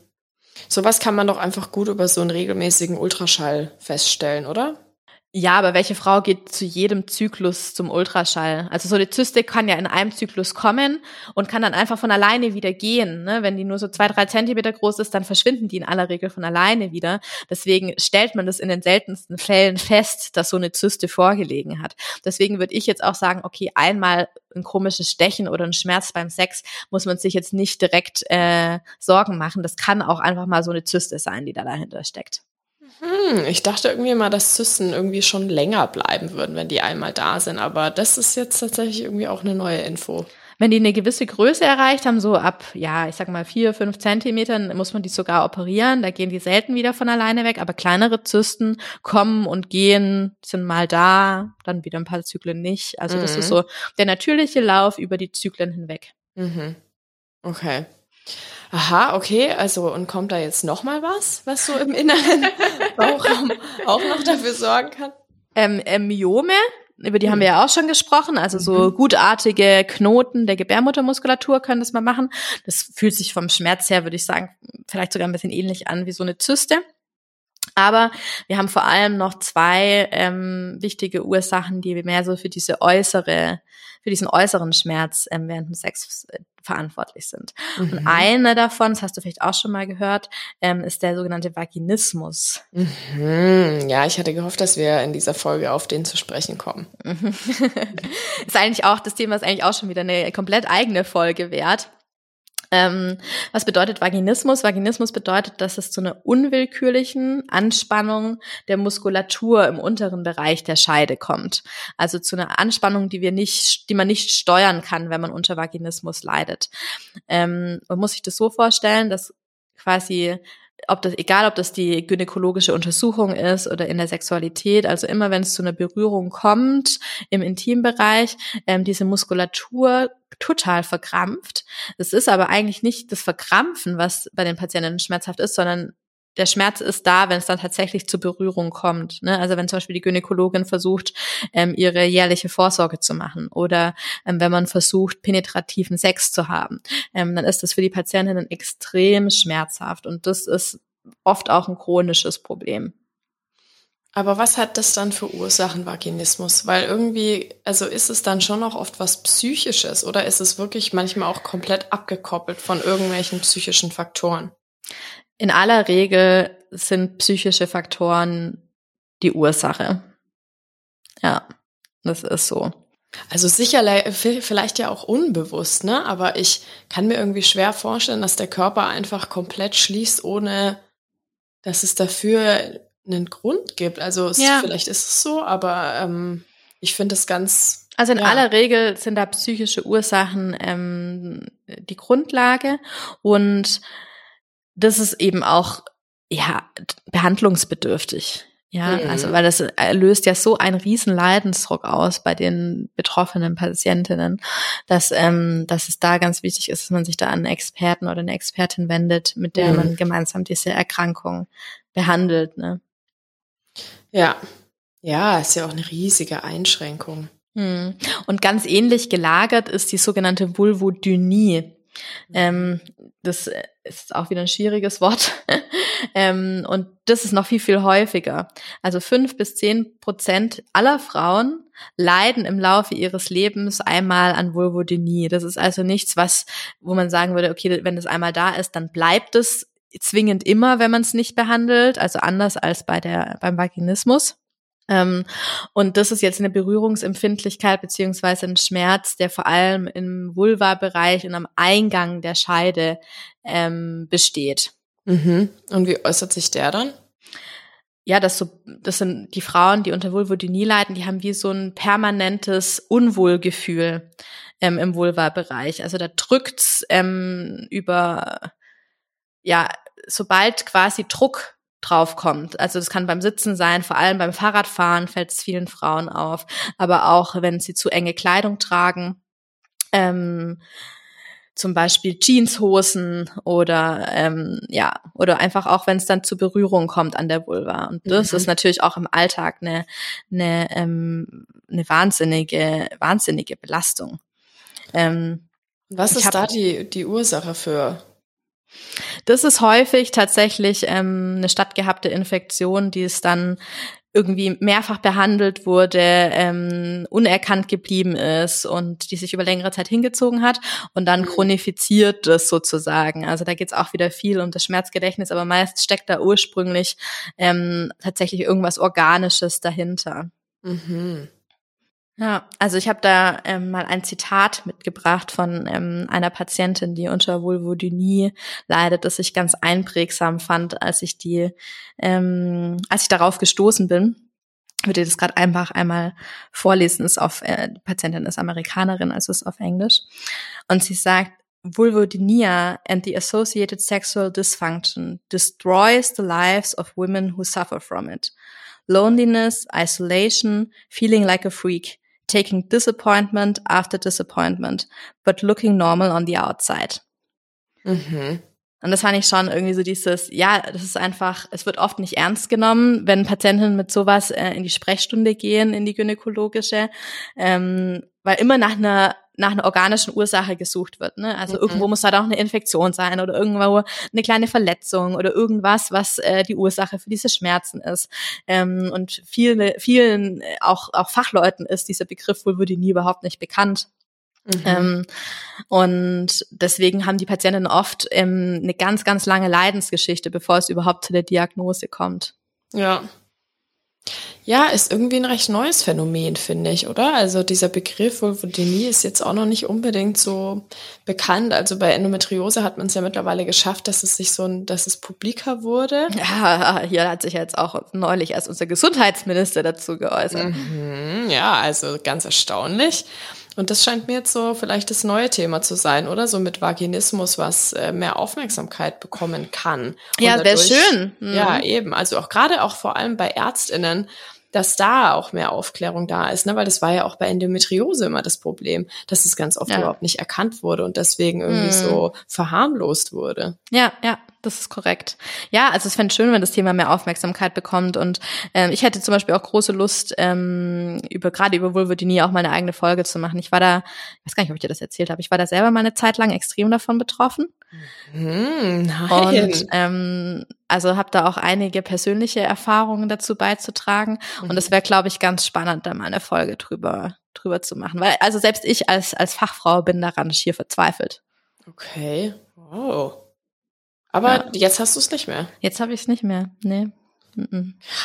Sowas kann man doch einfach gut über so einen regelmäßigen Ultraschall feststellen, oder? Ja, aber welche Frau geht zu jedem Zyklus zum Ultraschall? Also so eine Zyste kann ja in einem Zyklus kommen und kann dann einfach von alleine wieder gehen. Ne? Wenn die nur so zwei, drei Zentimeter groß ist, dann verschwinden die in aller Regel von alleine wieder. Deswegen stellt man das in den seltensten Fällen fest, dass so eine Zyste vorgelegen hat. Deswegen würde ich jetzt auch sagen, okay, einmal ein komisches Stechen oder ein Schmerz beim Sex muss man sich jetzt nicht direkt äh, Sorgen machen. Das kann auch einfach mal so eine Zyste sein, die da dahinter steckt. Hm, ich dachte irgendwie mal, dass Zysten irgendwie schon länger bleiben würden, wenn die einmal da sind. Aber das ist jetzt tatsächlich irgendwie auch eine neue Info. Wenn die eine gewisse Größe erreicht haben, so ab, ja, ich sag mal vier, fünf Zentimetern, muss man die sogar operieren. Da gehen die selten wieder von alleine weg. Aber kleinere Zysten kommen und gehen, sind mal da, dann wieder ein paar Zyklen nicht. Also mhm. das ist mhm. so der natürliche Lauf über die Zyklen hinweg. Mhm. Okay. Aha, okay, also und kommt da jetzt noch mal was, was so im inneren Bauchraum auch noch dafür sorgen kann? Ähm, ähm, Myome, über die haben wir ja auch schon gesprochen, also so mhm. gutartige Knoten der Gebärmuttermuskulatur können das mal machen. Das fühlt sich vom Schmerz her, würde ich sagen, vielleicht sogar ein bisschen ähnlich an wie so eine Zyste. Aber wir haben vor allem noch zwei ähm, wichtige Ursachen, die mehr so für diese äußere, für diesen äußeren Schmerz ähm, während dem Sex äh, verantwortlich sind. Mhm. Und eine davon, das hast du vielleicht auch schon mal gehört, ähm, ist der sogenannte Vaginismus. Mhm. Ja, ich hatte gehofft, dass wir in dieser Folge auf den zu sprechen kommen. ist eigentlich auch, das Thema ist eigentlich auch schon wieder eine komplett eigene Folge wert. Ähm, was bedeutet Vaginismus? Vaginismus bedeutet, dass es zu einer unwillkürlichen Anspannung der Muskulatur im unteren Bereich der Scheide kommt. Also zu einer Anspannung, die wir nicht, die man nicht steuern kann, wenn man unter Vaginismus leidet. Ähm, man muss sich das so vorstellen, dass quasi ob das, egal ob das die gynäkologische Untersuchung ist oder in der Sexualität, also immer wenn es zu einer Berührung kommt im Intimbereich, ähm, diese Muskulatur total verkrampft. Es ist aber eigentlich nicht das Verkrampfen, was bei den Patienten schmerzhaft ist, sondern der Schmerz ist da, wenn es dann tatsächlich zur Berührung kommt. Ne? Also wenn zum Beispiel die Gynäkologin versucht, ähm, ihre jährliche Vorsorge zu machen oder ähm, wenn man versucht, penetrativen Sex zu haben, ähm, dann ist das für die Patientinnen extrem schmerzhaft und das ist oft auch ein chronisches Problem. Aber was hat das dann für Ursachen, Vaginismus? Weil irgendwie, also ist es dann schon auch oft was Psychisches oder ist es wirklich manchmal auch komplett abgekoppelt von irgendwelchen psychischen Faktoren? In aller Regel sind psychische Faktoren die Ursache. Ja, das ist so. Also sicher, vielleicht ja auch unbewusst, ne? Aber ich kann mir irgendwie schwer vorstellen, dass der Körper einfach komplett schließt, ohne dass es dafür einen Grund gibt. Also es, ja. vielleicht ist es so, aber ähm, ich finde es ganz. Also in ja. aller Regel sind da psychische Ursachen ähm, die Grundlage und das ist eben auch ja behandlungsbedürftig. Ja, mhm. also weil das äh, löst ja so einen riesen Leidensdruck aus bei den betroffenen Patientinnen, dass, ähm, dass es da ganz wichtig ist, dass man sich da an einen Experten oder eine Expertin wendet, mit der mhm. man gemeinsam diese Erkrankung behandelt. Ne? Ja, ja, ist ja auch eine riesige Einschränkung. Mhm. Und ganz ähnlich gelagert ist die sogenannte Vulvodynie. Ähm, das äh, ist auch wieder ein schwieriges Wort. ähm, und das ist noch viel, viel häufiger. Also fünf bis zehn Prozent aller Frauen leiden im Laufe ihres Lebens einmal an Vulvodynie. Das ist also nichts, was, wo man sagen würde, okay, wenn das einmal da ist, dann bleibt es zwingend immer, wenn man es nicht behandelt. Also anders als bei der, beim Vaginismus. Ähm, und das ist jetzt eine Berührungsempfindlichkeit beziehungsweise ein Schmerz, der vor allem im Vulva-Bereich und am Eingang der Scheide ähm, besteht. Mhm. Und wie äußert sich der dann? Ja, das so, das sind die Frauen, die unter Vulvodynie leiden, die haben wie so ein permanentes Unwohlgefühl ähm, im Vulva-Bereich. Also da drückt's ähm, über, ja, sobald quasi Druck drauf kommt. Also das kann beim Sitzen sein, vor allem beim Fahrradfahren fällt es vielen Frauen auf, aber auch wenn sie zu enge Kleidung tragen. Ähm, zum Beispiel Jeanshosen oder ähm, ja oder einfach auch wenn es dann zu Berührung kommt an der Vulva und das mhm. ist natürlich auch im Alltag eine eine ähm, eine wahnsinnige wahnsinnige Belastung. Ähm, Was ist hab, da die die Ursache für? Das ist häufig tatsächlich ähm, eine stattgehabte Infektion, die es dann irgendwie mehrfach behandelt wurde, ähm, unerkannt geblieben ist und die sich über längere Zeit hingezogen hat und dann mhm. chronifiziert das sozusagen. Also da geht es auch wieder viel um das Schmerzgedächtnis, aber meist steckt da ursprünglich ähm, tatsächlich irgendwas Organisches dahinter. Mhm. Ja, also ich habe da ähm, mal ein Zitat mitgebracht von ähm, einer Patientin, die unter Vulvodynie leidet, das ich ganz einprägsam fand, als ich die, ähm, als ich darauf gestoßen bin. Ich würde das gerade einfach einmal vorlesen. Ist auf äh, die Patientin ist Amerikanerin, also ist auf Englisch. Und sie sagt, Vulvodynia and the associated sexual dysfunction destroys the lives of women who suffer from it. Loneliness, isolation, feeling like a freak taking disappointment after disappointment, but looking normal on the outside. Mhm. Und das fand ich schon irgendwie so dieses, ja, das ist einfach, es wird oft nicht ernst genommen, wenn Patientinnen mit sowas äh, in die Sprechstunde gehen, in die gynäkologische, ähm, weil immer nach einer nach einer organischen Ursache gesucht wird. Ne? Also mhm. irgendwo muss da doch eine Infektion sein oder irgendwo eine kleine Verletzung oder irgendwas, was äh, die Ursache für diese Schmerzen ist. Ähm, und viele, vielen, äh, auch, auch Fachleuten ist dieser Begriff wohl wurde nie überhaupt nicht bekannt. Mhm. Ähm, und deswegen haben die Patientinnen oft ähm, eine ganz, ganz lange Leidensgeschichte, bevor es überhaupt zu der Diagnose kommt. Ja, ja, ist irgendwie ein recht neues Phänomen, finde ich, oder? Also dieser Begriff Vulvodynie ist jetzt auch noch nicht unbedingt so bekannt. Also bei Endometriose hat man es ja mittlerweile geschafft, dass es sich so ein, dass es publiker wurde. Ja, hier hat sich jetzt auch neulich erst unser Gesundheitsminister dazu geäußert. Mhm, ja, also ganz erstaunlich. Und das scheint mir jetzt so vielleicht das neue Thema zu sein, oder? So mit Vaginismus, was äh, mehr Aufmerksamkeit bekommen kann. Und ja, wäre schön. Mhm. Ja, eben. Also auch gerade auch vor allem bei Ärztinnen, dass da auch mehr Aufklärung da ist, ne? weil das war ja auch bei Endometriose immer das Problem, dass es ganz oft ja. überhaupt nicht erkannt wurde und deswegen irgendwie mhm. so verharmlost wurde. Ja, ja, das ist korrekt. Ja, also es fände schön, wenn das Thema mehr Aufmerksamkeit bekommt. Und ähm, ich hätte zum Beispiel auch große Lust, ähm, über gerade über Vulvodynie auch mal eine eigene Folge zu machen. Ich war da, ich weiß gar nicht, ob ich dir das erzählt habe, ich war da selber mal eine Zeit lang extrem davon betroffen. Hm, nein. Und ähm, also habe da auch einige persönliche Erfahrungen dazu beizutragen. Mhm. Und es wäre, glaube ich, ganz spannend, da mal eine Folge drüber drüber zu machen. Weil also selbst ich als als Fachfrau bin daran schier verzweifelt. Okay. Wow. Aber ja. jetzt hast du es nicht mehr. Jetzt habe ich es nicht mehr. Nee.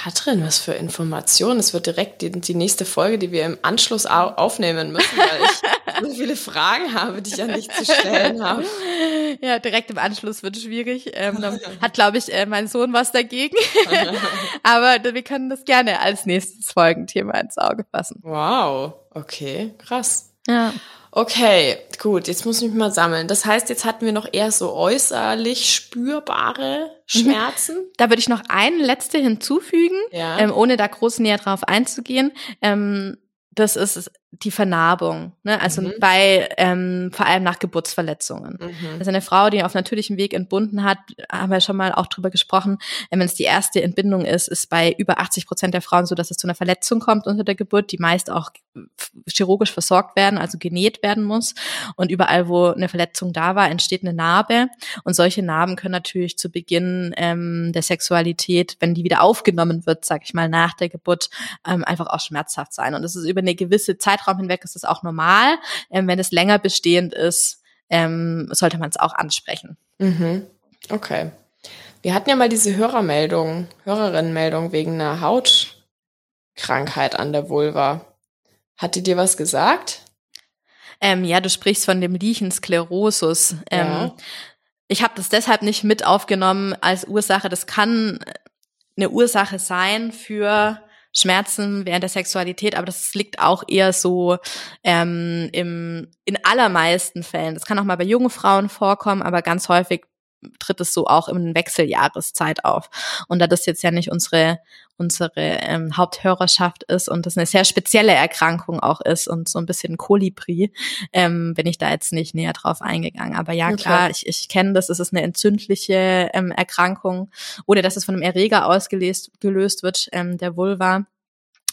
Katrin, was für Informationen. Es wird direkt die, die, nächste Folge, die wir im Anschluss au aufnehmen müssen, weil ich so viele Fragen habe, die ich an dich zu stellen habe. Ja, direkt im Anschluss wird schwierig. Ähm, hat, glaube ich, äh, mein Sohn was dagegen. Aber wir können das gerne als nächstes Folgenthema ins Auge fassen. Wow, okay, krass. Ja. Okay, gut, jetzt muss ich mich mal sammeln. Das heißt, jetzt hatten wir noch eher so äußerlich spürbare mhm. Schmerzen. Da würde ich noch eine letzte hinzufügen, ja. ähm, ohne da groß näher drauf einzugehen. Ähm, das ist die Vernarbung, ne? also mhm. bei ähm, vor allem nach Geburtsverletzungen. Mhm. Also eine Frau, die auf natürlichem Weg entbunden hat, haben wir schon mal auch drüber gesprochen, äh, wenn es die erste Entbindung ist, ist bei über 80 Prozent der Frauen so, dass es zu einer Verletzung kommt unter der Geburt, die meist auch chirurgisch versorgt werden, also genäht werden muss. Und überall, wo eine Verletzung da war, entsteht eine Narbe. Und solche Narben können natürlich zu Beginn ähm, der Sexualität, wenn die wieder aufgenommen wird, sag ich mal, nach der Geburt, ähm, einfach auch schmerzhaft sein. Und das ist über eine gewisse Zeit Zeitraum hinweg ist es auch normal. Ähm, wenn es länger bestehend ist, ähm, sollte man es auch ansprechen. Mhm. Okay. Wir hatten ja mal diese Hörermeldung, Hörerinnenmeldung wegen einer Hautkrankheit an der Vulva. Hat die dir was gesagt? Ähm, ja, du sprichst von dem Lichensklerosus. Ähm, ja. Ich habe das deshalb nicht mit aufgenommen als Ursache. Das kann eine Ursache sein für Schmerzen während der Sexualität, aber das liegt auch eher so ähm, im, in allermeisten Fällen. Das kann auch mal bei jungen Frauen vorkommen, aber ganz häufig tritt es so auch in Wechseljahreszeit auf. Und da das jetzt ja nicht unsere, unsere ähm, Haupthörerschaft ist und das eine sehr spezielle Erkrankung auch ist und so ein bisschen Kolibri, ähm, bin ich da jetzt nicht näher drauf eingegangen. Aber ja, klar, ich, ich kenne das, es ist eine entzündliche ähm, Erkrankung oder dass es von einem Erreger ausgelöst gelöst wird, ähm, der Vulva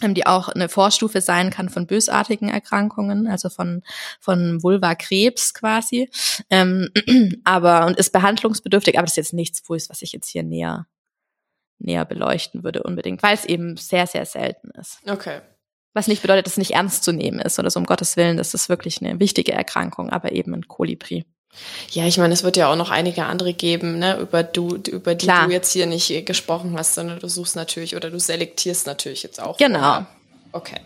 ähm, die auch eine Vorstufe sein kann von bösartigen Erkrankungen, also von von Vulva-Krebs quasi, ähm, aber und ist behandlungsbedürftig, aber das ist jetzt nichts, wo ist, was ich jetzt hier näher näher beleuchten würde unbedingt, weil es eben sehr, sehr selten ist. Okay. Was nicht bedeutet, dass es nicht ernst zu nehmen ist oder so, um Gottes Willen, das ist wirklich eine wichtige Erkrankung, aber eben ein Kolibri. Ja, ich meine, es wird ja auch noch einige andere geben, ne, über du, über die Klar. du jetzt hier nicht gesprochen hast, sondern du suchst natürlich oder du selektierst natürlich jetzt auch. Genau. Vorher. Okay.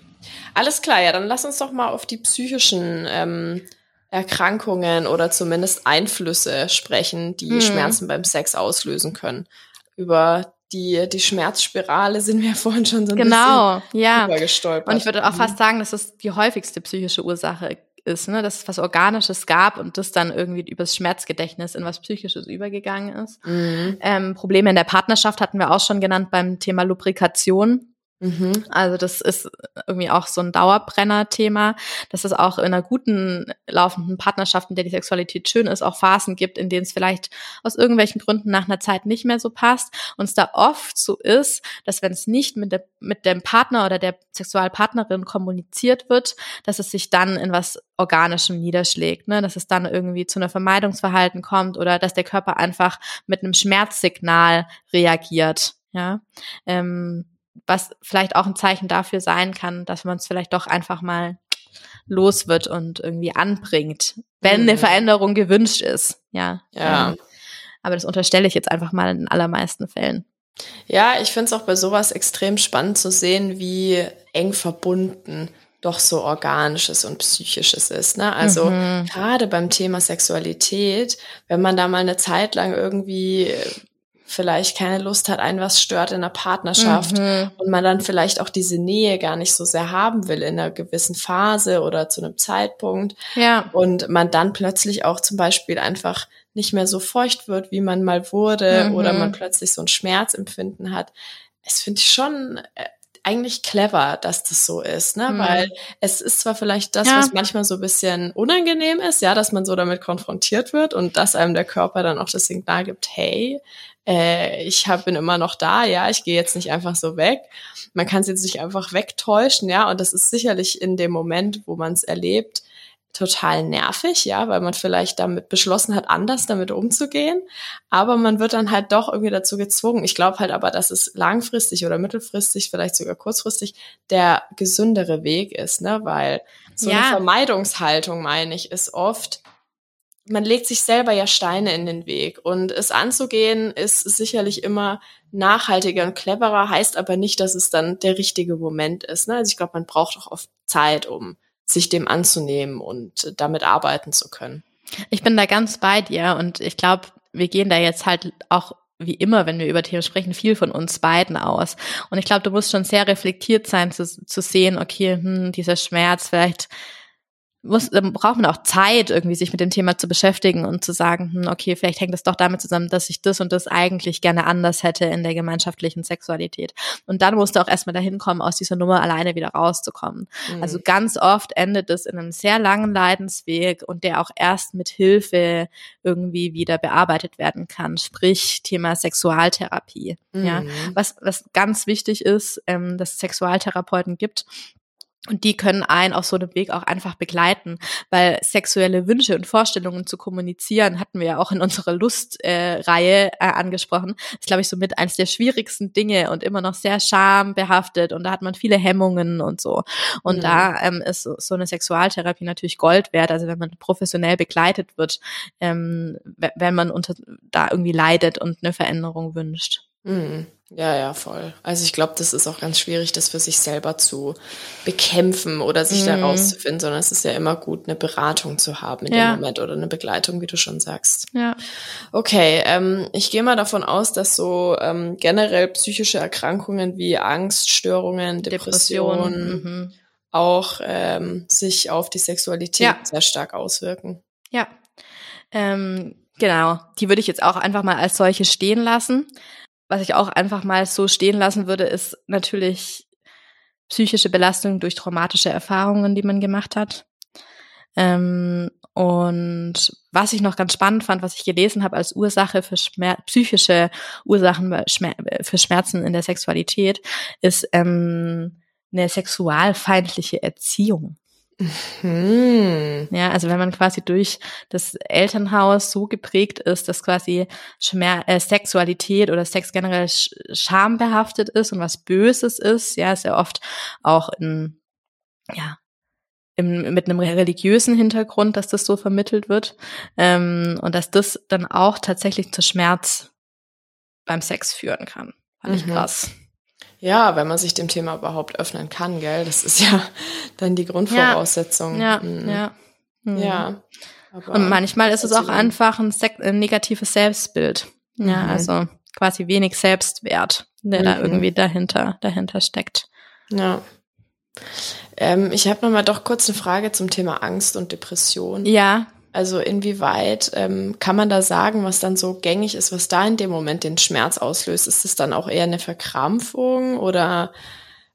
Alles klar, ja, dann lass uns doch mal auf die psychischen ähm, Erkrankungen oder zumindest Einflüsse sprechen, die hm. Schmerzen beim Sex auslösen können. Über die, die Schmerzspirale sind wir vorhin schon so ein genau, bisschen ja. gestolpert. Und ich würde auch mhm. fast sagen, dass das die häufigste psychische Ursache ist, ne? dass es was Organisches gab und das dann irgendwie übers Schmerzgedächtnis in was Psychisches übergegangen ist. Mhm. Ähm, Probleme in der Partnerschaft hatten wir auch schon genannt beim Thema Lubrikation. Mhm. Also das ist irgendwie auch so ein Dauerbrenner-Thema, dass es auch in einer guten laufenden Partnerschaft, in der die Sexualität schön ist, auch Phasen gibt, in denen es vielleicht aus irgendwelchen Gründen nach einer Zeit nicht mehr so passt. Und es da oft so ist, dass wenn es nicht mit, der, mit dem Partner oder der Sexualpartnerin kommuniziert wird, dass es sich dann in was Organischem niederschlägt, ne? dass es dann irgendwie zu einer Vermeidungsverhalten kommt oder dass der Körper einfach mit einem Schmerzsignal reagiert. Ja, ähm, was vielleicht auch ein Zeichen dafür sein kann, dass man es vielleicht doch einfach mal los wird und irgendwie anbringt, wenn mhm. eine Veränderung gewünscht ist. Ja. Ja. Ähm, aber das unterstelle ich jetzt einfach mal in den allermeisten Fällen. Ja, ich finde es auch bei sowas extrem spannend zu sehen, wie eng verbunden doch so organisches und psychisches ist. Ne? Also mhm. gerade beim Thema Sexualität, wenn man da mal eine Zeit lang irgendwie vielleicht keine Lust hat, einen was stört in der Partnerschaft mhm. und man dann vielleicht auch diese Nähe gar nicht so sehr haben will in einer gewissen Phase oder zu einem Zeitpunkt. Ja. Und man dann plötzlich auch zum Beispiel einfach nicht mehr so feucht wird, wie man mal wurde mhm. oder man plötzlich so ein Schmerzempfinden hat. Es finde ich schon äh, eigentlich clever, dass das so ist, ne? Mhm. Weil es ist zwar vielleicht das, ja. was manchmal so ein bisschen unangenehm ist, ja, dass man so damit konfrontiert wird und dass einem der Körper dann auch das Signal gibt, hey, äh, ich hab, bin immer noch da, ja, ich gehe jetzt nicht einfach so weg. Man kann es jetzt nicht einfach wegtäuschen, ja, und das ist sicherlich in dem Moment, wo man es erlebt, total nervig, ja, weil man vielleicht damit beschlossen hat, anders damit umzugehen. Aber man wird dann halt doch irgendwie dazu gezwungen. Ich glaube halt aber, dass es langfristig oder mittelfristig, vielleicht sogar kurzfristig, der gesündere Weg ist, ne? Weil so ja. eine Vermeidungshaltung, meine ich, ist oft, man legt sich selber ja Steine in den Weg. Und es anzugehen ist sicherlich immer nachhaltiger und cleverer, heißt aber nicht, dass es dann der richtige Moment ist. Ne? Also ich glaube, man braucht auch oft Zeit, um sich dem anzunehmen und damit arbeiten zu können. Ich bin da ganz bei dir und ich glaube, wir gehen da jetzt halt auch wie immer, wenn wir über Themen sprechen, viel von uns beiden aus. Und ich glaube, du musst schon sehr reflektiert sein, zu, zu sehen, okay, hm, dieser Schmerz, vielleicht muss, dann braucht man auch Zeit, irgendwie sich mit dem Thema zu beschäftigen und zu sagen, hm, okay, vielleicht hängt das doch damit zusammen, dass ich das und das eigentlich gerne anders hätte in der gemeinschaftlichen Sexualität. Und dann musst du auch erstmal dahin kommen, aus dieser Nummer alleine wieder rauszukommen. Mhm. Also ganz oft endet es in einem sehr langen Leidensweg und der auch erst mit Hilfe irgendwie wieder bearbeitet werden kann. Sprich, Thema Sexualtherapie. Mhm. Ja, was, was ganz wichtig ist, ähm, dass es Sexualtherapeuten gibt, und die können einen auf so einem Weg auch einfach begleiten, weil sexuelle Wünsche und Vorstellungen zu kommunizieren, hatten wir ja auch in unserer Lustreihe äh, äh, angesprochen, ist, glaube ich, somit eines der schwierigsten Dinge und immer noch sehr schambehaftet und da hat man viele Hemmungen und so. Und mhm. da ähm, ist so, eine Sexualtherapie natürlich Gold wert, also wenn man professionell begleitet wird, ähm, wenn man unter, da irgendwie leidet und eine Veränderung wünscht. Mhm. Ja, ja, voll. Also ich glaube, das ist auch ganz schwierig, das für sich selber zu bekämpfen oder sich mhm. da rauszufinden, sondern es ist ja immer gut, eine Beratung zu haben in ja. dem Moment oder eine Begleitung, wie du schon sagst. Ja. Okay, ähm, ich gehe mal davon aus, dass so ähm, generell psychische Erkrankungen wie Angststörungen, Depressionen Depression, mhm. auch ähm, sich auf die Sexualität ja. sehr stark auswirken. Ja. Ähm, genau. Die würde ich jetzt auch einfach mal als solche stehen lassen was ich auch einfach mal so stehen lassen würde, ist natürlich psychische Belastung durch traumatische Erfahrungen, die man gemacht hat. Ähm, und was ich noch ganz spannend fand, was ich gelesen habe als Ursache für Schmer psychische Ursachen für Schmerzen in der Sexualität, ist ähm, eine sexualfeindliche Erziehung. Mhm. Ja, also wenn man quasi durch das Elternhaus so geprägt ist, dass quasi Schmer äh, Sexualität oder Sex generell sch schambehaftet ist und was Böses ist, ja, ist ja oft auch in, ja, im, mit einem religiösen Hintergrund, dass das so vermittelt wird ähm, und dass das dann auch tatsächlich zu Schmerz beim Sex führen kann. Fand ich mhm. krass. Ja, wenn man sich dem Thema überhaupt öffnen kann, gell? Das ist ja dann die Grundvoraussetzung. Ja, mhm. ja. Mhm. Ja. Und manchmal ist es auch einfach ein, ein negatives Selbstbild. Ja, mhm. also quasi wenig Selbstwert, der da mhm. irgendwie dahinter, dahinter steckt. Ja. Ähm, ich habe noch mal doch kurz eine Frage zum Thema Angst und Depression. Ja. Also inwieweit ähm, kann man da sagen, was dann so gängig ist, was da in dem Moment den Schmerz auslöst? Ist es dann auch eher eine Verkrampfung oder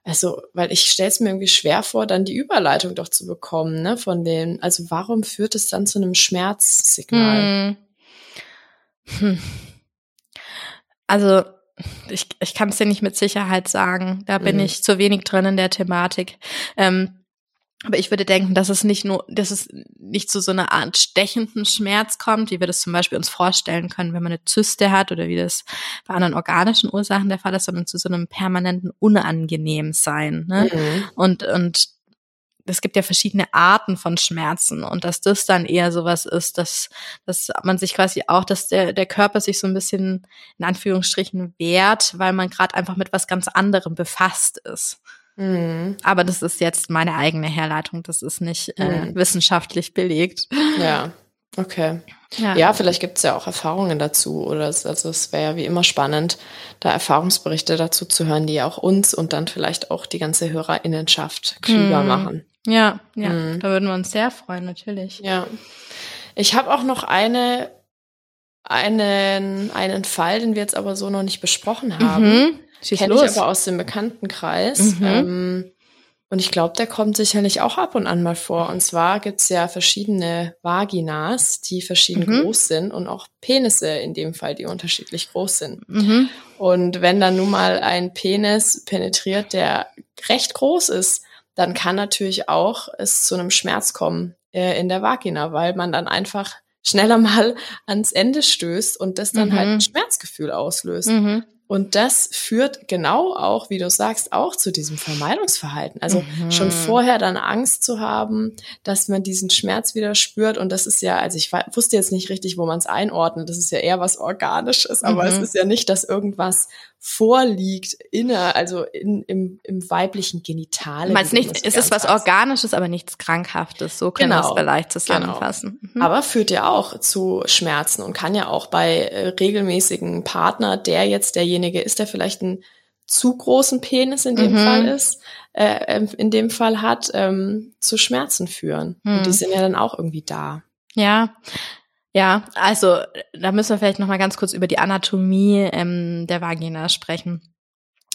also, weil ich stelle es mir irgendwie schwer vor, dann die Überleitung doch zu bekommen, ne, von den, also warum führt es dann zu einem Schmerzsignal? Hm. Hm. Also, ich, ich kann es dir nicht mit Sicherheit sagen. Da bin mhm. ich zu wenig drin in der Thematik. Ähm, aber ich würde denken, dass es nicht nur, dass es nicht zu so einer Art stechenden Schmerz kommt, wie wir das zum Beispiel uns vorstellen können, wenn man eine Zyste hat oder wie das bei anderen organischen Ursachen der Fall ist, sondern zu so einem permanenten unangenehm sein. Ne? Mhm. Und, und es gibt ja verschiedene Arten von Schmerzen und dass das dann eher sowas ist, dass, dass man sich quasi auch, dass der, der Körper sich so ein bisschen in Anführungsstrichen wehrt, weil man gerade einfach mit was ganz anderem befasst ist. Mhm. Aber das ist jetzt meine eigene Herleitung. Das ist nicht äh, mhm. wissenschaftlich belegt. Ja, okay. Ja, ja vielleicht gibt es ja auch Erfahrungen dazu. Oder es, also es wäre ja wie immer spannend, da Erfahrungsberichte dazu zu hören, die auch uns und dann vielleicht auch die ganze Hörerinnenschaft klüger mhm. machen. Ja, ja, mhm. da würden wir uns sehr freuen, natürlich. Ja. Ich habe auch noch eine, einen, einen Fall, den wir jetzt aber so noch nicht besprochen haben. Mhm. Kenne ich aber aus dem Bekanntenkreis. Mhm. Ähm, und ich glaube, der kommt sicherlich auch ab und an mal vor. Und zwar gibt's ja verschiedene Vaginas, die verschieden mhm. groß sind und auch Penisse in dem Fall, die unterschiedlich groß sind. Mhm. Und wenn dann nun mal ein Penis penetriert, der recht groß ist, dann kann natürlich auch es zu einem Schmerz kommen äh, in der Vagina, weil man dann einfach schneller mal ans Ende stößt und das dann halt mhm. halt ein Schmerzgefühl auslöst. Mhm. Und das führt genau auch, wie du sagst, auch zu diesem Vermeidungsverhalten. Also mhm. schon vorher dann Angst zu haben, dass man diesen Schmerz wieder spürt. Und das ist ja, also ich wusste jetzt nicht richtig, wo man es einordnet. Das ist ja eher was Organisches, aber mhm. es ist ja nicht, dass irgendwas vorliegt inner, also in, im, im weiblichen Genital. Meinst nicht, es ist was Organisches, aber nichts Krankhaftes. So können genau. wir es vielleicht zusammenfassen. Genau. Mhm. Aber führt ja auch zu Schmerzen und kann ja auch bei äh, regelmäßigen Partner, der jetzt derjenige ist, der vielleicht einen zu großen Penis in dem mhm. Fall ist, äh, ähm, in dem Fall hat, ähm, zu Schmerzen führen. Mhm. Und die mhm. sind ja dann auch irgendwie da. Ja, ja, also da müssen wir vielleicht noch mal ganz kurz über die Anatomie ähm, der Vagina sprechen.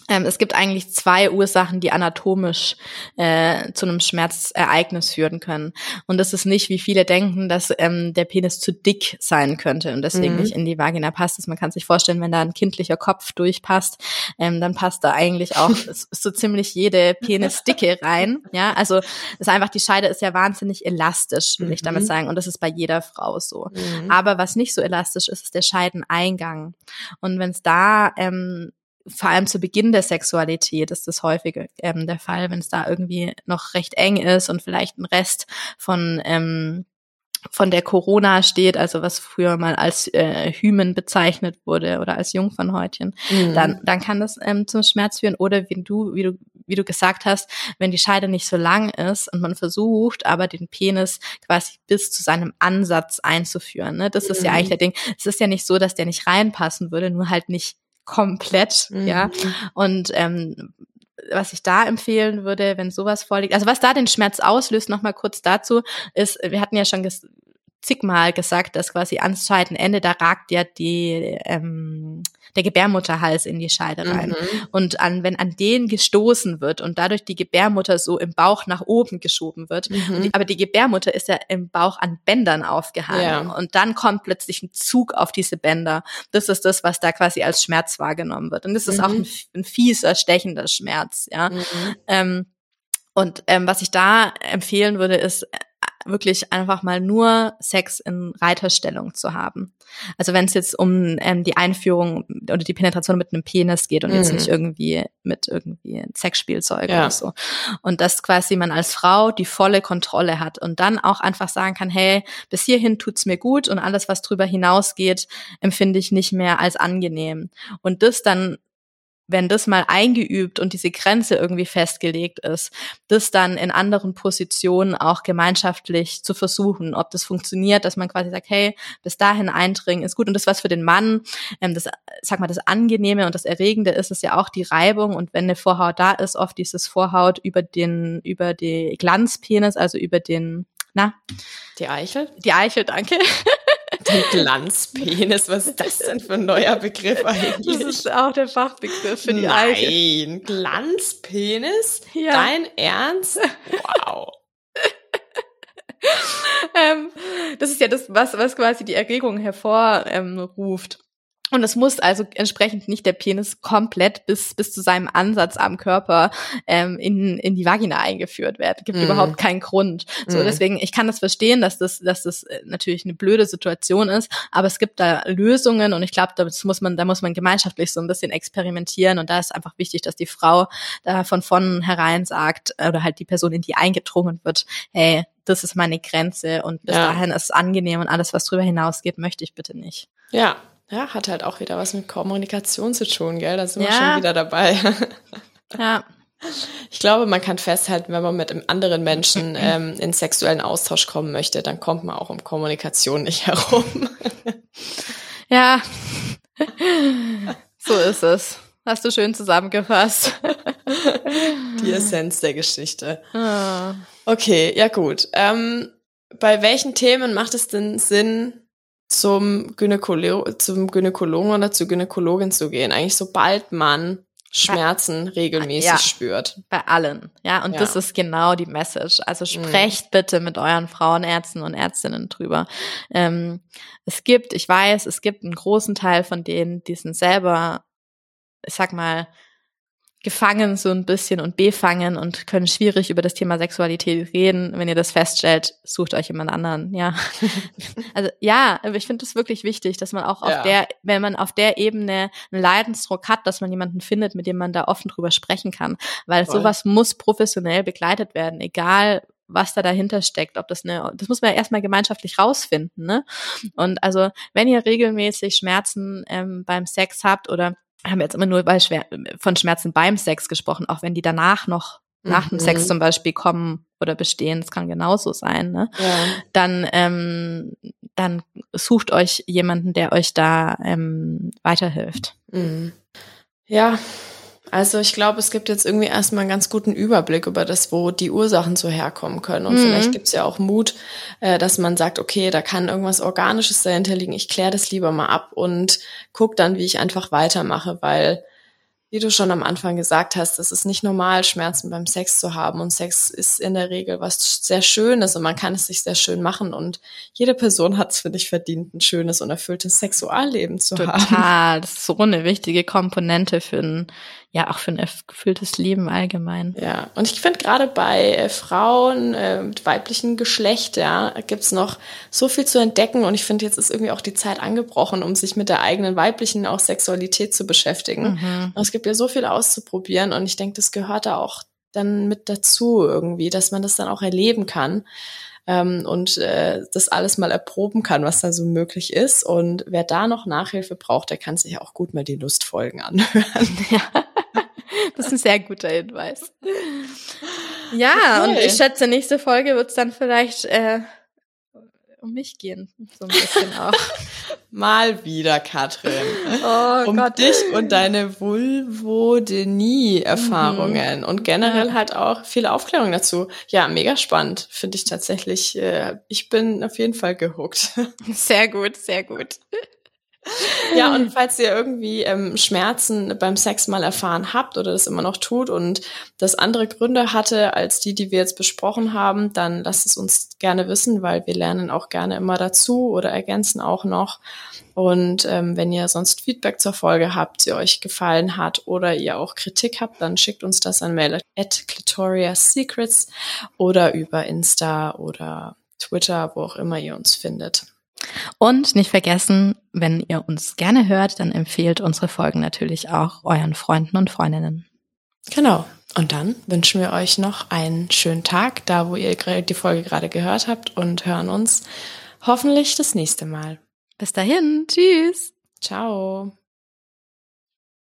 Ähm, es gibt eigentlich zwei Ursachen, die anatomisch äh, zu einem Schmerzereignis führen können. Und das ist nicht, wie viele denken, dass ähm, der Penis zu dick sein könnte und deswegen mhm. nicht in die Vagina passt. Also man kann sich vorstellen, wenn da ein kindlicher Kopf durchpasst, ähm, dann passt da eigentlich auch so ziemlich jede Penisdicke rein. Ja, also ist einfach die Scheide ist ja wahnsinnig elastisch, will mhm. ich damit mhm. sagen. Und das ist bei jeder Frau so. Mhm. Aber was nicht so elastisch ist, ist der Scheideneingang. Und wenn es da ähm, vor allem zu Beginn der Sexualität ist das häufig ähm, der Fall, wenn es da irgendwie noch recht eng ist und vielleicht ein Rest von ähm, von der Corona steht, also was früher mal als äh, Hymen bezeichnet wurde oder als Jungfernhäutchen, mhm. dann, dann kann das ähm, zum Schmerz führen. Oder wie du, wie du, wie du gesagt hast, wenn die Scheide nicht so lang ist und man versucht, aber den Penis quasi bis zu seinem Ansatz einzuführen. Ne? Das ist ja eigentlich mhm. der Ding. Es ist ja nicht so, dass der nicht reinpassen würde, nur halt nicht komplett, mhm. ja. Und ähm, was ich da empfehlen würde, wenn sowas vorliegt, also was da den Schmerz auslöst, nochmal kurz dazu, ist, wir hatten ja schon zigmal gesagt, dass quasi ans Scheidenende, da ragt ja die, ähm, der Gebärmutterhals in die Scheide rein. Mhm. Und an, wenn an den gestoßen wird und dadurch die Gebärmutter so im Bauch nach oben geschoben wird, mhm. die, aber die Gebärmutter ist ja im Bauch an Bändern aufgehangen. Ja. Und dann kommt plötzlich ein Zug auf diese Bänder. Das ist das, was da quasi als Schmerz wahrgenommen wird. Und das ist mhm. auch ein, ein, fieser, stechender Schmerz, ja. Mhm. Ähm, und ähm, was ich da empfehlen würde, ist wirklich einfach mal nur Sex in Reiterstellung zu haben. Also wenn es jetzt um ähm, die Einführung oder die Penetration mit einem Penis geht und mhm. jetzt nicht irgendwie mit irgendwie Sexspielzeug ja. oder so. Und dass quasi man als Frau die volle Kontrolle hat und dann auch einfach sagen kann, hey, bis hierhin tut's mir gut und alles, was drüber hinausgeht, empfinde ich nicht mehr als angenehm. Und das dann wenn das mal eingeübt und diese Grenze irgendwie festgelegt ist, das dann in anderen Positionen auch gemeinschaftlich zu versuchen, ob das funktioniert, dass man quasi sagt, hey, bis dahin eindringen ist gut. Und das, was für den Mann, ähm, das, sag mal, das Angenehme und das Erregende ist, ist ja auch die Reibung. Und wenn eine Vorhaut da ist, oft dieses Vorhaut über den, über die Glanzpenis, also über den, na? Die Eichel? Die Eichel, danke. Den Glanzpenis, was ist das denn für ein neuer Begriff eigentlich? Das ist auch der Fachbegriff für die Nein. Nein, Glanzpenis? Ja. Dein Ernst? Wow. ähm, das ist ja das, was, was quasi die Erregung hervorruft. Ähm, und es muss also entsprechend nicht der Penis komplett bis, bis zu seinem Ansatz am Körper ähm, in, in die Vagina eingeführt werden. Gibt mm. überhaupt keinen Grund. So, mm. deswegen, ich kann das verstehen, dass das, dass das äh, natürlich eine blöde Situation ist, aber es gibt da Lösungen und ich glaube, da muss man, da muss man gemeinschaftlich so ein bisschen experimentieren und da ist einfach wichtig, dass die Frau da von vornherein sagt, oder halt die Person, in die eingedrungen wird, hey, das ist meine Grenze und bis ja. dahin ist es angenehm und alles, was drüber hinausgeht, möchte ich bitte nicht. Ja, ja, hat halt auch wieder was mit Kommunikation zu tun, gell? Da sind ja. wir schon wieder dabei. ja. Ich glaube, man kann festhalten, wenn man mit einem anderen Menschen ähm, in sexuellen Austausch kommen möchte, dann kommt man auch um Kommunikation nicht herum. ja, so ist es. Hast du schön zusammengefasst. Die Essenz der Geschichte. Ah. Okay, ja gut. Ähm, bei welchen Themen macht es denn Sinn, zum, Gynäkolo zum Gynäkologen oder zur Gynäkologin zu gehen. Eigentlich sobald man Schmerzen regelmäßig ja, spürt. Bei allen. Ja, und ja. das ist genau die Message. Also mhm. sprecht mhm. bitte mit euren Frauenärzten und Ärztinnen drüber. Ähm, es gibt, ich weiß, es gibt einen großen Teil von denen, die sind selber, ich sag mal, gefangen so ein bisschen und befangen und können schwierig über das Thema Sexualität reden. Wenn ihr das feststellt, sucht euch jemand anderen, ja. also ja, ich finde es wirklich wichtig, dass man auch auf ja. der, wenn man auf der Ebene einen Leidensdruck hat, dass man jemanden findet, mit dem man da offen drüber sprechen kann. Weil Voll. sowas muss professionell begleitet werden, egal was da dahinter steckt, ob das eine, das muss man ja erstmal gemeinschaftlich rausfinden, ne? Und also, wenn ihr regelmäßig Schmerzen ähm, beim Sex habt oder haben jetzt immer nur bei Schwer von Schmerzen beim Sex gesprochen, auch wenn die danach noch nach dem Sex mhm. zum Beispiel kommen oder bestehen, das kann genauso sein, ne? Ja. Dann, ähm, dann sucht euch jemanden, der euch da ähm, weiterhilft. Mhm. Ja, also ich glaube, es gibt jetzt irgendwie erstmal einen ganz guten Überblick über das, wo die Ursachen so herkommen können. Und mhm. vielleicht gibt es ja auch Mut, äh, dass man sagt, okay, da kann irgendwas Organisches dahinter liegen. Ich kläre das lieber mal ab und guck dann, wie ich einfach weitermache, weil wie du schon am Anfang gesagt hast, es ist nicht normal, Schmerzen beim Sex zu haben. Und Sex ist in der Regel was sehr Schönes und man kann es sich sehr schön machen. Und jede Person hat es für dich verdient, ein schönes und erfülltes Sexualleben zu Total. haben. Total. Das ist so eine wichtige Komponente für ein ja auch für ein gefühltes Leben allgemein. Ja, und ich finde gerade bei äh, Frauen äh, mit weiblichen Geschlecht, ja, gibt's noch so viel zu entdecken und ich finde, jetzt ist irgendwie auch die Zeit angebrochen, um sich mit der eigenen weiblichen auch Sexualität zu beschäftigen. Mhm. Und es gibt ja so viel auszuprobieren und ich denke, das gehört da auch dann mit dazu irgendwie, dass man das dann auch erleben kann ähm, und äh, das alles mal erproben kann, was da so möglich ist. Und wer da noch Nachhilfe braucht, der kann sich auch gut mal die Lustfolgen anhören. Ja. Das ist ein sehr guter Hinweis. Ja, okay. und ich schätze, nächste Folge wird es dann vielleicht äh, um mich gehen. So ein bisschen auch. Mal wieder, Katrin. Oh um Gott. dich und deine Vulvodynie-Erfahrungen Mhm. und generell halt auch viele Aufklärung dazu. Ja, mega spannend. Finde ich tatsächlich. Äh, ich bin auf jeden Fall gehuckt. Sehr gut, sehr gut. Ja, und falls ihr irgendwie ähm, Schmerzen beim Sex mal erfahren habt oder das immer noch tut und das andere Gründe hatte als die, die wir jetzt besprochen haben, dann lasst es uns gerne wissen, weil wir lernen auch gerne immer dazu oder ergänzen auch noch. Und ähm, wenn ihr sonst Feedback zur Folge habt, sie euch gefallen hat oder ihr auch Kritik habt, dann schickt uns das an mail at clitoriasecrets oder über Insta oder Twitter, wo auch immer ihr uns findet. Und nicht vergessen, wenn ihr uns gerne hört, dann empfehlt unsere Folgen natürlich auch euren Freunden und Freundinnen. Genau. Und dann wünschen wir euch noch einen schönen Tag, da wo ihr die Folge gerade gehört habt und hören uns hoffentlich das nächste Mal. Bis dahin, tschüss. Ciao.